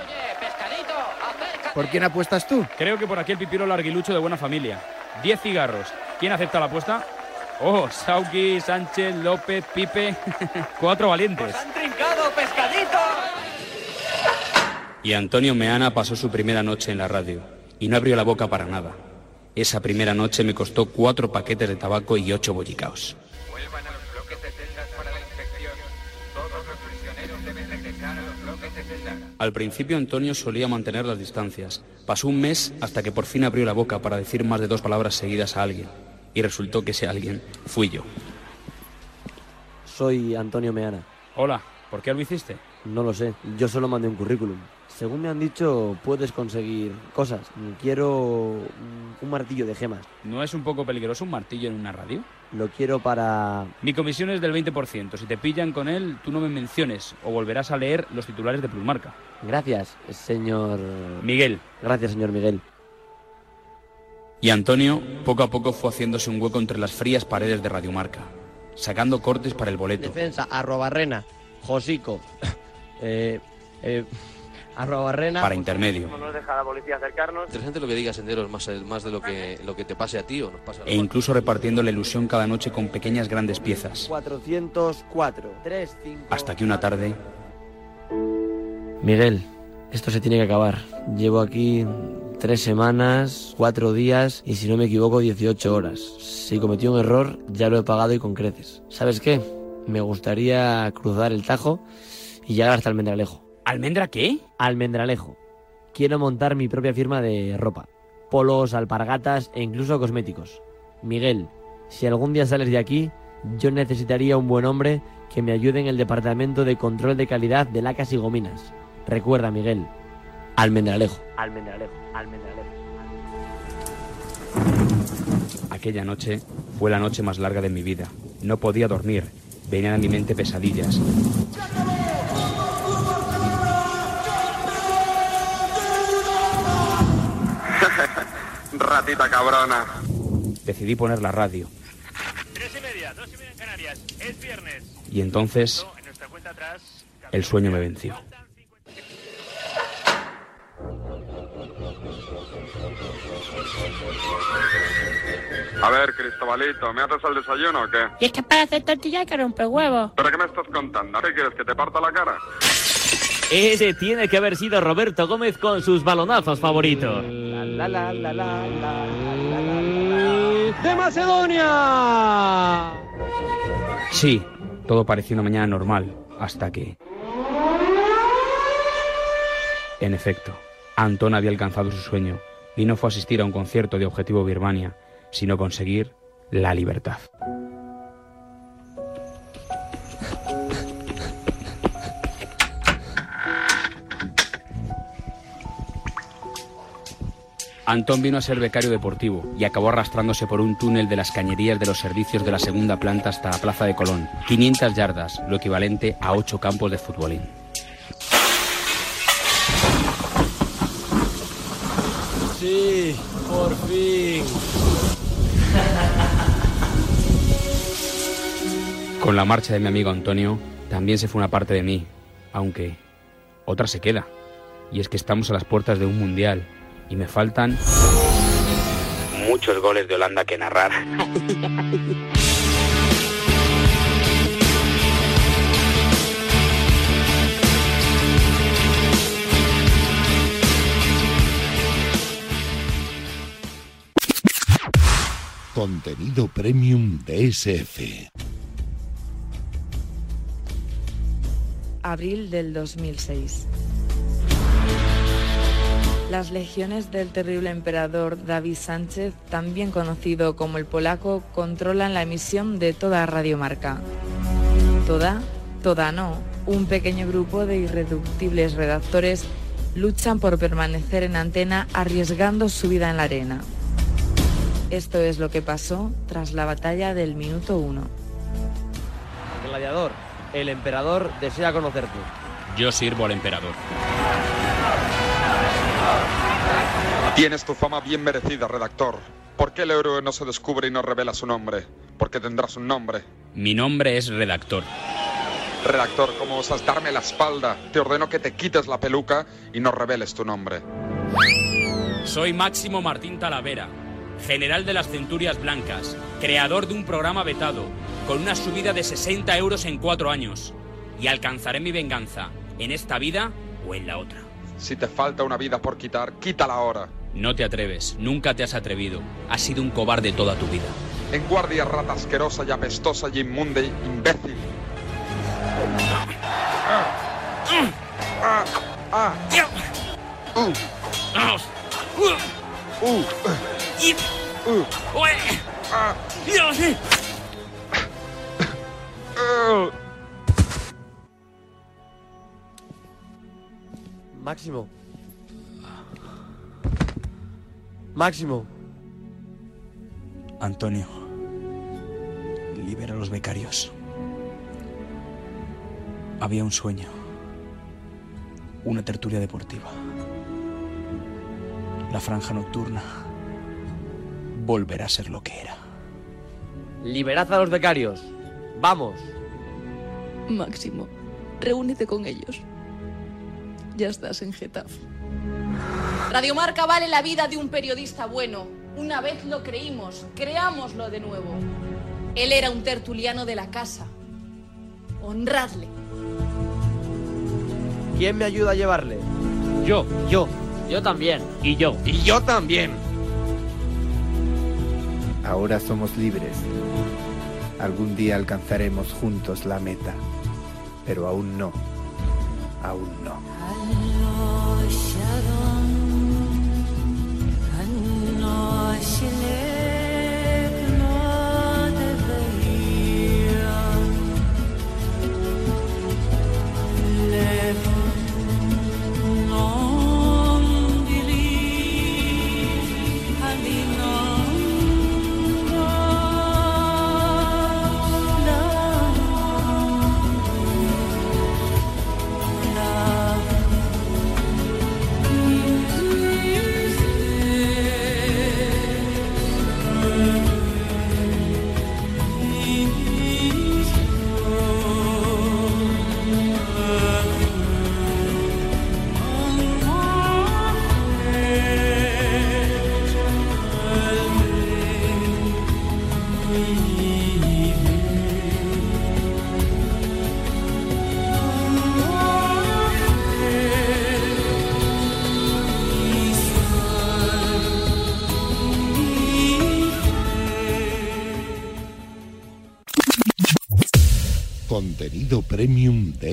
¿Por quién apuestas tú? Creo que por aquí el pipiro larguilucho de buena familia. Diez cigarros. ¿Quién acepta la apuesta? Oh, Sauki, Sánchez, López, Pipe. Cuatro valientes. trincado, pescadito! Y Antonio Meana pasó su primera noche en la radio. Y no abrió la boca para nada. Esa primera noche me costó cuatro paquetes de tabaco y ocho bollicaos. Al principio Antonio solía mantener las distancias. Pasó un mes hasta que por fin abrió la boca para decir más de dos palabras seguidas a alguien. Y resultó que ese alguien fui yo. Soy Antonio Meana. Hola, ¿por qué lo hiciste? No lo sé, yo solo mandé un currículum. Según me han dicho, puedes conseguir cosas. Quiero un martillo de gemas. ¿No es un poco peligroso un martillo en una radio? Lo quiero para... Mi comisión es del 20%. Si te pillan con él, tú no me menciones o volverás a leer los titulares de Plusmarca. Gracias, señor... Miguel. Gracias, señor Miguel. Y Antonio poco a poco fue haciéndose un hueco entre las frías paredes de Radiomarca, sacando cortes para el boleto. Defensa, arroba rena, Josico, eh, eh, arroba rena... Para intermedio. No nos deja la policía acercarnos. Interesante lo que diga Senderos, más, más de lo que, lo que te pase a ti o nos pasa a E incluso repartiendo la ilusión cada noche con pequeñas grandes piezas. 404, 3, 5... Hasta que una tarde Miguel, esto se tiene que acabar. Llevo aquí tres semanas, cuatro días y si no me equivoco 18 horas. Si cometí un error, ya lo he pagado y con creces. ¿Sabes qué? Me gustaría cruzar el Tajo y llegar hasta Almendralejo. ¿Almendra qué? Almendralejo. Quiero montar mi propia firma de ropa. Polos, alpargatas e incluso cosméticos. Miguel, si algún día sales de aquí, yo necesitaría un buen hombre que me ayude en el departamento de control de calidad de lacas y gominas. Recuerda, Miguel, Almendralejo. Almendralejo, Almendralejo. Aquella noche fue la noche más larga de mi vida. No podía dormir. Venían a mi mente pesadillas. Ratita cabrona. Decidí poner la radio. Tres y media, dos y media en Canarias. Es viernes. Y entonces En nuestra cuenta atrás... el sueño me venció. A ver, Cristobalito, ¿me haces el desayuno o qué? Y es que para hacer tortilla hay que romper huevos. ¿Pero qué me estás contando? ¿Qué quieres, que te parta la cara? Ese tiene que haber sido Roberto Gómez con sus balonazos favoritos. La, la, la, la, la, ¡De Macedonia! Sí, todo parecía una mañana normal, hasta que... En efecto, Antón había alcanzado su sueño y no fue asistir a un concierto de Objetivo Birmania, sino conseguir la libertad. Antón vino a ser becario deportivo y acabó arrastrándose por un túnel de las cañerías de los servicios de la segunda planta hasta la Plaza de Colón. 500 yardas, lo equivalente a 8 campos de futbolín. Sí, por fin. Con la marcha de mi amigo Antonio, también se fue una parte de mí, aunque otra se queda. Y es que estamos a las puertas de un mundial y me faltan muchos goles de Holanda que narrar. Contenido premium de SF. Abril del 2006. Las legiones del terrible emperador David Sánchez, también conocido como el polaco, controlan la emisión de toda radiomarca. Toda, toda no. Un pequeño grupo de irreductibles redactores luchan por permanecer en antena arriesgando su vida en la arena. Esto es lo que pasó tras la batalla del minuto uno. Gladiador, el emperador desea conocerte. Yo sirvo al emperador. Tienes tu fama bien merecida, redactor. ¿Por qué el héroe no se descubre y no revela su nombre? Porque tendrás un nombre. Mi nombre es redactor. Redactor, ¿cómo osas darme la espalda? Te ordeno que te quites la peluca y no reveles tu nombre. Soy Máximo Martín Talavera, general de las Centurias Blancas, creador de un programa vetado, con una subida de 60 euros en cuatro años. Y alcanzaré mi venganza, en esta vida o en la otra. Si te falta una vida por quitar, quítala ahora. No te atreves, nunca te has atrevido. Has sido un cobarde toda tu vida. En guardia rata asquerosa y apestosa y inmunde, imbécil. Ah, ah. Uh. Uh. Uh. Ah. Uh. Máximo. Máximo. Antonio, libera a los becarios. Había un sueño. Una tertulia deportiva. La franja nocturna volverá a ser lo que era. Liberad a los becarios. Vamos. Máximo, reúnete con ellos. Ya estás en Getafe. Radiomarca vale la vida de un periodista bueno. Una vez lo creímos, creámoslo de nuevo. Él era un tertuliano de la casa. Honradle. ¿Quién me ayuda a llevarle? Yo. Yo. Yo también. Y yo. Y yo también. Ahora somos libres. Algún día alcanzaremos juntos la meta. Pero aún no. Aún no.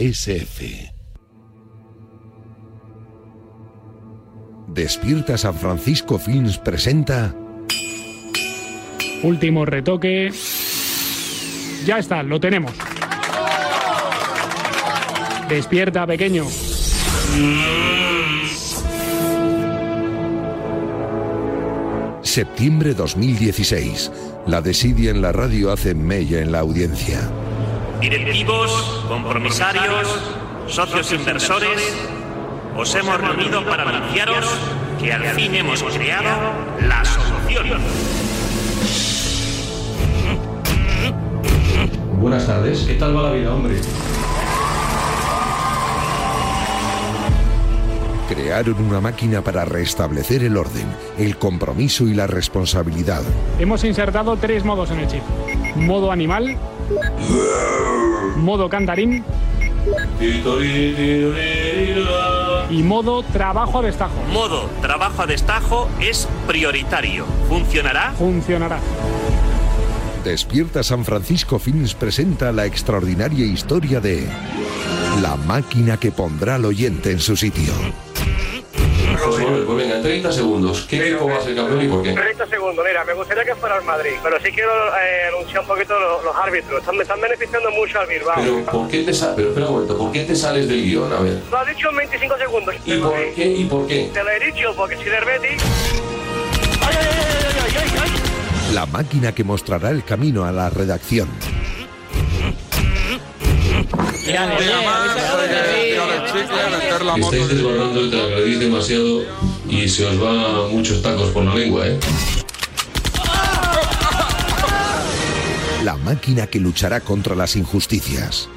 DSF. Despierta San Francisco Films presenta Último retoque. Ya está, lo tenemos. Despierta, pequeño. Septiembre 2016. La desidia en la radio hace mella en la audiencia. Directivos, compromisarios, socios inversores, os hemos reunido para anunciaros que al fin hemos creado la solución. Buenas tardes, ¿qué tal va la vida, hombre? Crearon una máquina para restablecer el orden, el compromiso y la responsabilidad. Hemos insertado tres modos en el chip. Modo animal, modo cantarín y modo trabajo a destajo. Modo trabajo a destajo es prioritario. ¿Funcionará? Funcionará. Despierta San Francisco Films presenta la extraordinaria historia de La máquina que pondrá al oyente en su sitio. Favor, pues venga, en 30 segundos. ¿Qué equipo va a ser campeón y por qué? 30 segundos, mira, me gustaría que fuera el Madrid, pero sí quiero eh, anunciar un poquito los, los árbitros. Están, me están beneficiando mucho al Bilbao. Pero ¿por qué te sa- pero espera un momento, ¿por qué te sales del guion? A ver. Lo ha dicho en 25 segundos. ¿Y por qué? ¿Y por qué? Te lo he dicho, porque si del Betis... La máquina que mostrará el camino a la redacción. Estáis desbordando el tragradís demasiado y se os va muchos tacos por la lengua, ¿eh? La máquina que luchará contra las injusticias.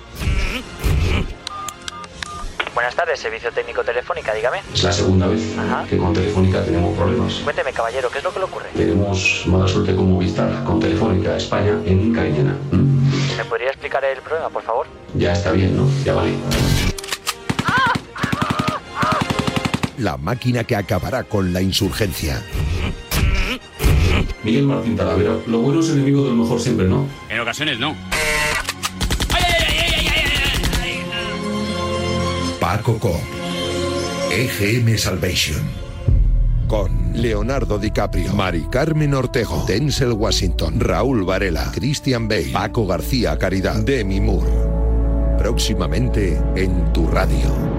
Buenas tardes, servicio técnico telefónica, dígame. Es la segunda vez que con Telefónica tenemos problemas. Cuénteme, caballero, ¿qué es lo que le ocurre? Tenemos mala suerte con Movistar, con Telefónica España en Cariñena. ¿Mm? ¿Me podría explicar el problema, por favor? Ya está bien, ¿no? Ya vale. La máquina que acabará con la insurgencia. Miguel Martín Talavera, lo bueno es enemigo de lo mejor siempre, ¿no? En ocasiones no. Paco Cop. EGM Salvation. Con Leonardo DiCaprio, Mari Carmen Ortego, Denzel Washington, Raúl Varela, Christian Bale, Paco García Caridad, Demi Moore. Próximamente en tu radio.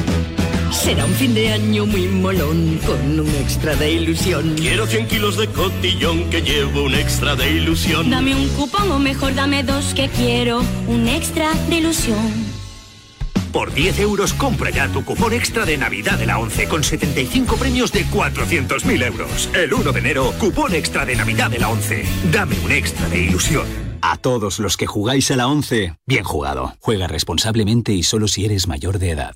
Será un fin de año muy molón con un extra de ilusión. Quiero 100 kilos de cotillón que llevo un extra de ilusión. Dame un cupón o mejor dame dos que quiero un extra de ilusión. Por 10 euros compra ya tu cupón extra de Navidad de la 11 con 75 premios de 400.000 euros. El 1 de enero, cupón extra de Navidad de la 11. Dame un extra de ilusión. A todos los que jugáis a la 11, bien jugado. Juega responsablemente y solo si eres mayor de edad.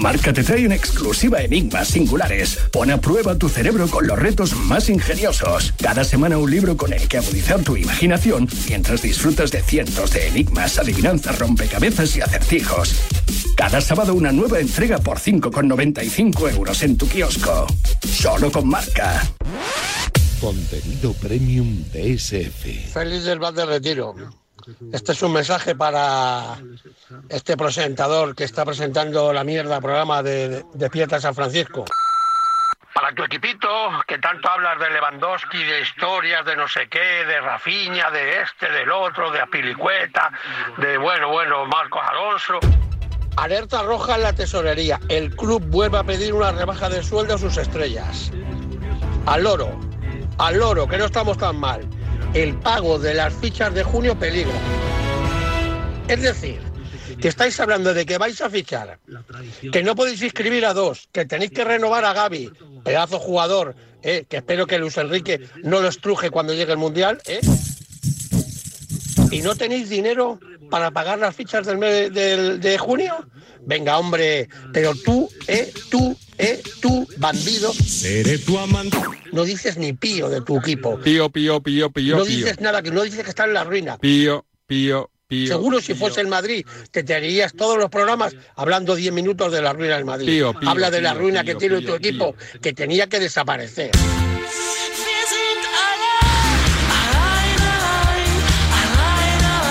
Marca te trae una exclusiva Enigmas Singulares. Pon a prueba tu cerebro con los retos más ingeniosos. Cada semana un libro con el que agudizar tu imaginación mientras disfrutas de cientos de enigmas, adivinanzas, rompecabezas y acertijos. Cada sábado una nueva entrega por 5,95 euros en tu kiosco. Solo con Marca. Contenido premium de SF. Feliz del Val de Retiro. Este es un mensaje para este presentador que está presentando la mierda programa de, de Pieta San Francisco. Para tu equipito, que tanto hablas de Lewandowski, de historias, de no sé qué, de Rafiña, de este, del otro, de Apilicueta, de bueno, bueno, Marcos Alonso. Alerta roja en la tesorería. El club vuelve a pedir una rebaja de sueldo a sus estrellas. Al loro, al loro, que no estamos tan mal. El pago de las fichas de junio peligra. Es decir, que estáis hablando de que vais a fichar, que no podéis inscribir a dos, que tenéis que renovar a Gaby, pedazo jugador, eh, que espero que Luis Enrique no lo estruje cuando llegue el Mundial, ¿eh? Y no tenéis dinero para pagar las fichas del mes de junio. Venga, hombre, pero tú, eh, tú, eh, tú, bandido. Seré tu amante. No dices ni pío de tu equipo. Pío, pío, pío, pío, no pío. dices nada, que no dices que está en la ruina. Pío, pío, pío. Seguro si fuese el Madrid, te tirarías todos los programas hablando 10 minutos de la ruina del Madrid. Pío, pío, Habla de la ruina pío, que tiene pío, tu equipo, que tenía que desaparecer.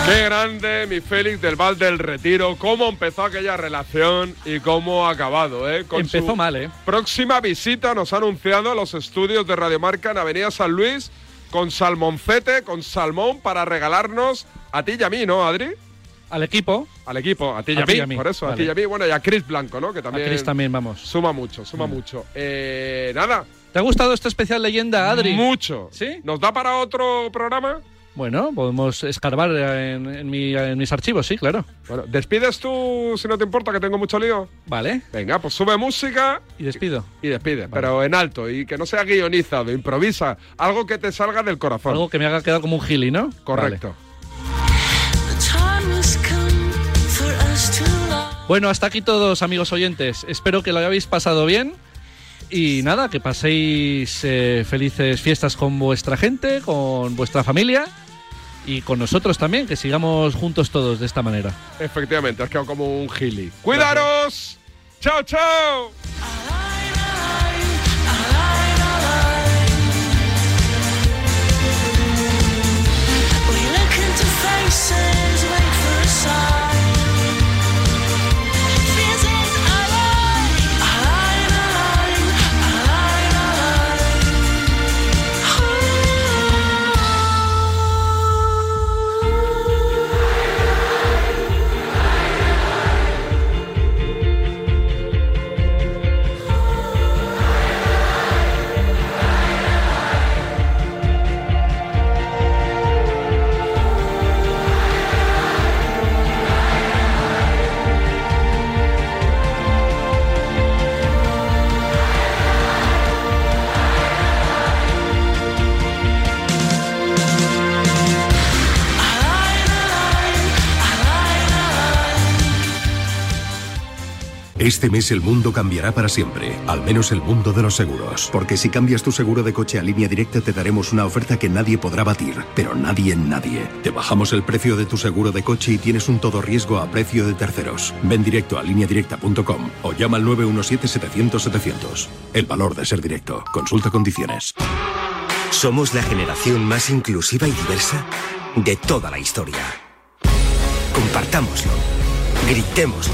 Qué grande mi Félix del Val del Retiro, cómo empezó aquella relación y cómo ha acabado, ¿eh? Con Empezó su mal, ¿eh? Próxima visita nos ha anunciado a los estudios de Radiomarca en Avenida San Luis con salmoncete, con salmón para regalarnos a ti y a mí, ¿no, Adri? Al equipo. Al equipo, a ti y A a y mí, a mí, por eso, a ti y a mí. Bueno, y a Chris Blanco, ¿no? Que también, Chris también, vamos. Suma mucho, suma Mm. mucho. Eh, nada. ¿Te ha gustado este especial leyenda, Adri? Mucho. ¿Sí? ¿Nos da para otro programa? Bueno, podemos escarbar en, en mi- en mis archivos, sí, claro. Bueno, ¿despides tú si no te importa que tengo mucho lío? Vale. Venga, pues sube música. Y despido. Y despide, pero en alto y que no sea guionizado, improvisa. Algo que te salga del corazón. Algo que me haga quedar como un gili, ¿no? Correcto. Bueno, hasta aquí todos, amigos oyentes. Espero que lo hayáis pasado bien. Y nada, que paséis eh, felices fiestas con vuestra gente, con vuestra familia y con nosotros también, que sigamos juntos todos de esta manera. Efectivamente, has quedado como un gili. ¡Cuidaros! ¡Chao, chao! Este mes el mundo cambiará para siempre, al menos el mundo de los seguros. Porque si cambias tu seguro de coche a línea directa te daremos una oferta que nadie podrá batir, pero nadie en nadie. Te bajamos el precio de tu seguro de coche y tienes un todo riesgo a precio de terceros. Ven directo a lineadirecta.com o llama al 917-700-700. El valor de ser directo. Consulta condiciones. Somos la generación más inclusiva y diversa de toda la historia. Compartámoslo, gritémoslo,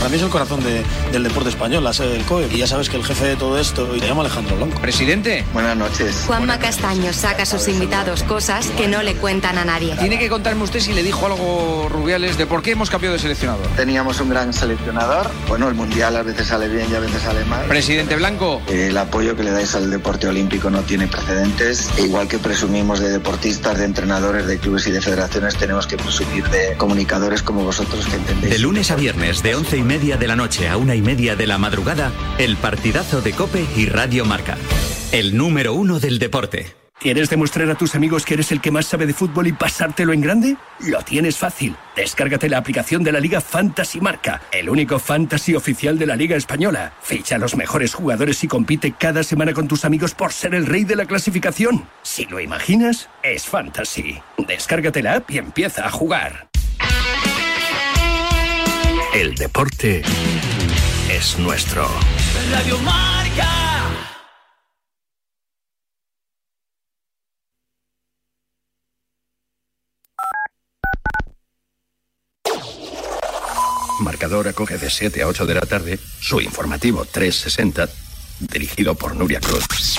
Para mí es el corazón de- del deporte español, la sede del COE. Y ya sabes que el jefe de todo esto te llama Alejandro Blanco. Presidente. Buenas noches. Juanma Castaño saca a sus invitados cosas que no le cuentan a nadie. Tiene que contarme usted si le dijo algo Rubiales de por qué hemos cambiado de seleccionador. Teníamos un gran seleccionador. Bueno, el mundial a veces sale bien y a veces sale mal. Presidente Blanco. El apoyo que le dais al deporte olímpico no tiene precedentes. E igual que presumimos de deportistas, de entrenadores, de clubes y de federaciones, tenemos que presumir de comunicadores como vosotros que entendéis. De lunes a viernes, de once y media de la noche a una y media de la madrugada, el partidazo de Cope y Radio Marca. El número uno del deporte. ¿Quieres demostrar a tus amigos que eres el que más sabe de fútbol y pasártelo en grande? Lo tienes fácil. Descárgate la aplicación de la Liga Fantasy Marca, el único fantasy oficial de la Liga Española. Ficha a los mejores jugadores y compite cada semana con tus amigos por ser el rey de la clasificación. Si lo imaginas, es fantasy. Descárgate la app y empieza a jugar. El deporte es nuestro. Radio Marca. Marcador acoge de 7 a 8 de la tarde su informativo 360, dirigido por Nuria Cruz.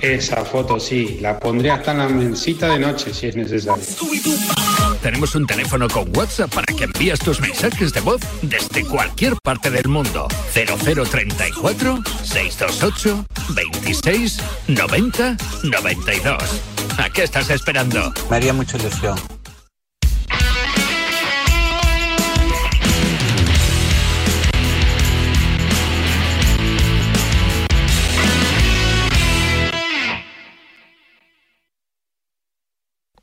Esa foto sí, la pondré hasta en la mensita de noche si es necesario. Tenemos un teléfono con WhatsApp para que envíes tus mensajes de voz desde cualquier parte del mundo. 0034 628 26 90 92. ¿A qué estás esperando? Me haría mucha ilusión.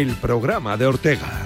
El programa de Ortega.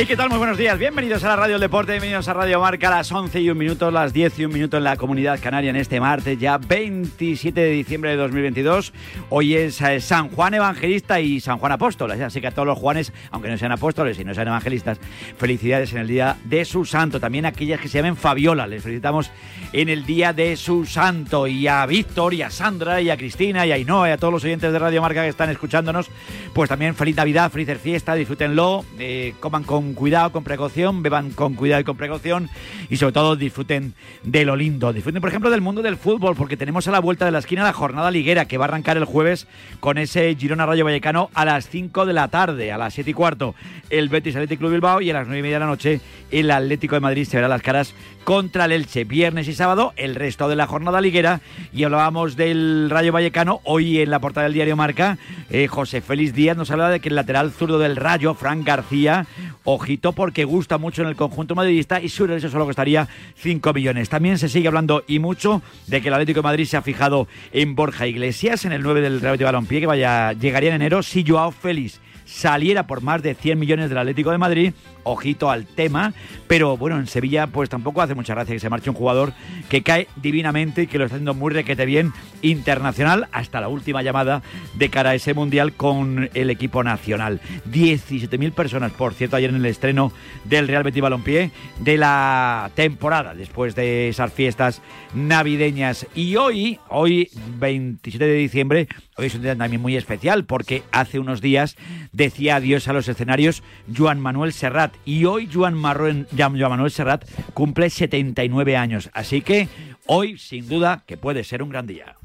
Hey, ¿qué tal? Muy buenos días. Bienvenidos a la Radio del Deporte, bienvenidos a Radio Marca a las 11 y un minuto, las 10 y un minuto en la Comunidad Canaria en este martes, ya 27 de diciembre de 2022. Hoy es eh, San Juan Evangelista y San Juan Apóstol. Así que a todos los Juanes, aunque no sean apóstoles y no sean evangelistas, felicidades en el día de su santo. También a aquellas que se llamen Fabiola, les felicitamos en el día de su santo. Y a Víctor, y a Sandra, y a Cristina, y a Ainhoa, y a todos los oyentes de Radio Marca que están escuchándonos, pues también feliz Navidad, felices fiesta, disfrútenlo, eh, coman con cuidado, con precaución, beban con cuidado y con precaución y sobre todo disfruten de lo lindo. Disfruten, por ejemplo, del mundo del fútbol porque tenemos a la vuelta de la esquina la jornada liguera que va a arrancar el jueves con ese Girona Rayo Vallecano a las 5 de la tarde, a las 7 y cuarto el Betis Atlético Club Bilbao y a las 9 y media de la noche el Atlético de Madrid se verá las caras contra el Elche. Viernes y sábado el resto de la jornada liguera y hablábamos del Rayo Vallecano. Hoy en la portada del diario Marca, eh, José Félix Díaz nos habla de que el lateral zurdo del Rayo, Frank García, ojito porque gusta mucho en el conjunto madridista y su regreso solo costaría 5 millones. También se sigue hablando y mucho de que el Atlético de Madrid se ha fijado en Borja Iglesias, en el 9 del Real Betis Balompié, que vaya, llegaría en enero si Joao Félix saliera por más de 100 millones del Atlético de Madrid. Ojito al tema, pero bueno, en Sevilla pues tampoco hace mucha gracia que se marche un jugador que cae divinamente y que lo está haciendo muy requete bien internacional hasta la última llamada de cara a ese mundial con el equipo nacional. 17.000 personas, por cierto, ayer en el estreno del Real Betis Balompié de la temporada después de esas fiestas navideñas y hoy, hoy 27 de diciembre, hoy es un día también muy especial porque hace unos días decía adiós a los escenarios Joan Manuel Serrat y hoy Joan, Marroen, Joan Manuel Serrat cumple 79 años. Así que hoy, sin duda, que puede ser un gran día.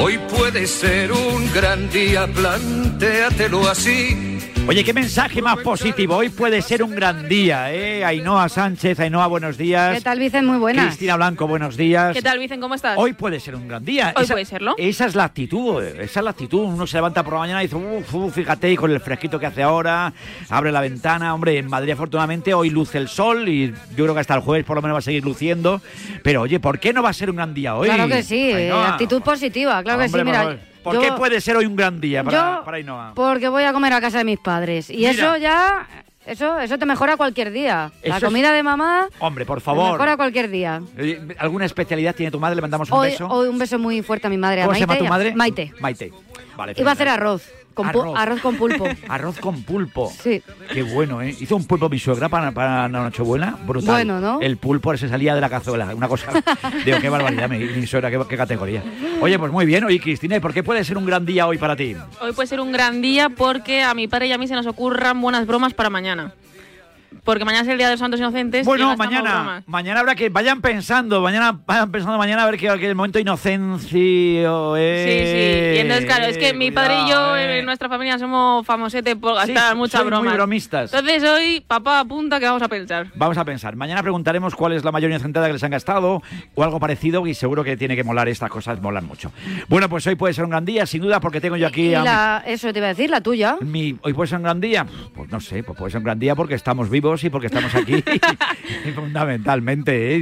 Hoy puede ser un gran día, plantéatelo así. Oye, qué mensaje más positivo. Hoy puede ser un gran día, ¿eh? Ainhoa Sánchez, Ainhoa, buenos días. ¿Qué tal, Vicen? Muy buenas. Cristina Blanco, buenos días. ¿Qué tal, Vicen? ¿Cómo estás? Hoy puede ser un gran día. Hoy esa, puede serlo. Esa es la actitud, eh, esa es la actitud. Uno se levanta por la mañana y dice, uff, uf, fíjate, y con el fresquito que hace ahora, abre la ventana. Hombre, en Madrid afortunadamente hoy luce el sol y yo creo que hasta el jueves por lo menos va a seguir luciendo. Pero oye, ¿por qué no va a ser un gran día hoy? Claro que sí, Ainhoa? actitud positiva, claro que sí. Mira, por, ¿por yo- qué puede ser hoy un gran día para, yo- para? Porque voy a comer a casa de mis padres. Y Mira. eso ya, eso, eso te mejora cualquier día. Eso la es- comida de mamá Hombre, por te favor. mejora cualquier día. Eh, ¿Alguna especialidad tiene tu madre? Le mandamos un Hoy, beso. hoy un beso muy fuerte a mi madre, a ¿Cómo se llama tu madre? Maite. Maite. Vale, Iba a hacer arroz Con Arroz. arroz con pulpo. Arroz con pulpo. Sí. Qué bueno, ¿eh? Hizo un pulpo mi suegra para, para la Nochebuena. Brutal. Bueno, ¿no? El pulpo se salía de la cazuela. Una cosa. Digo, qué barbaridad, mi, mi suegra, qué, qué categoría. Oye, pues muy bien. Oye, Cristina, ¿y por qué puede ser un gran día hoy para ti? Hoy puede ser un gran día porque a mi padre y a mí se nos ocurran buenas bromas para mañana. Porque mañana es el Día de los Santos Inocentes. Bueno, mañana, bromas. mañana habrá que vayan pensando, mañana vayan pensando mañana a ver qué, qué el momento inocencio es. Sí, sí. Y entonces, claro, es que mi padre y yo cuidado, eh. en nuestra familia somos famosete por gastar muchas sois muy bromas. bromistas. Entonces hoy, papá apunta que vamos a pensar. Vamos a pensar. Mañana preguntaremos cuál es la mayor inocentada que les han gastado o algo parecido y seguro que tiene que molar. Estas cosas molan mucho. Bueno, pues hoy puede ser un gran día, sin duda, porque tengo yo aquí Y a mi- eso te iba a decir, la tuya. mi- hoy puede ser un gran día. Pues no sé, pues puede ser un gran día porque estamos vivos y porque estamos aquí. fundamentalmente, ¿eh?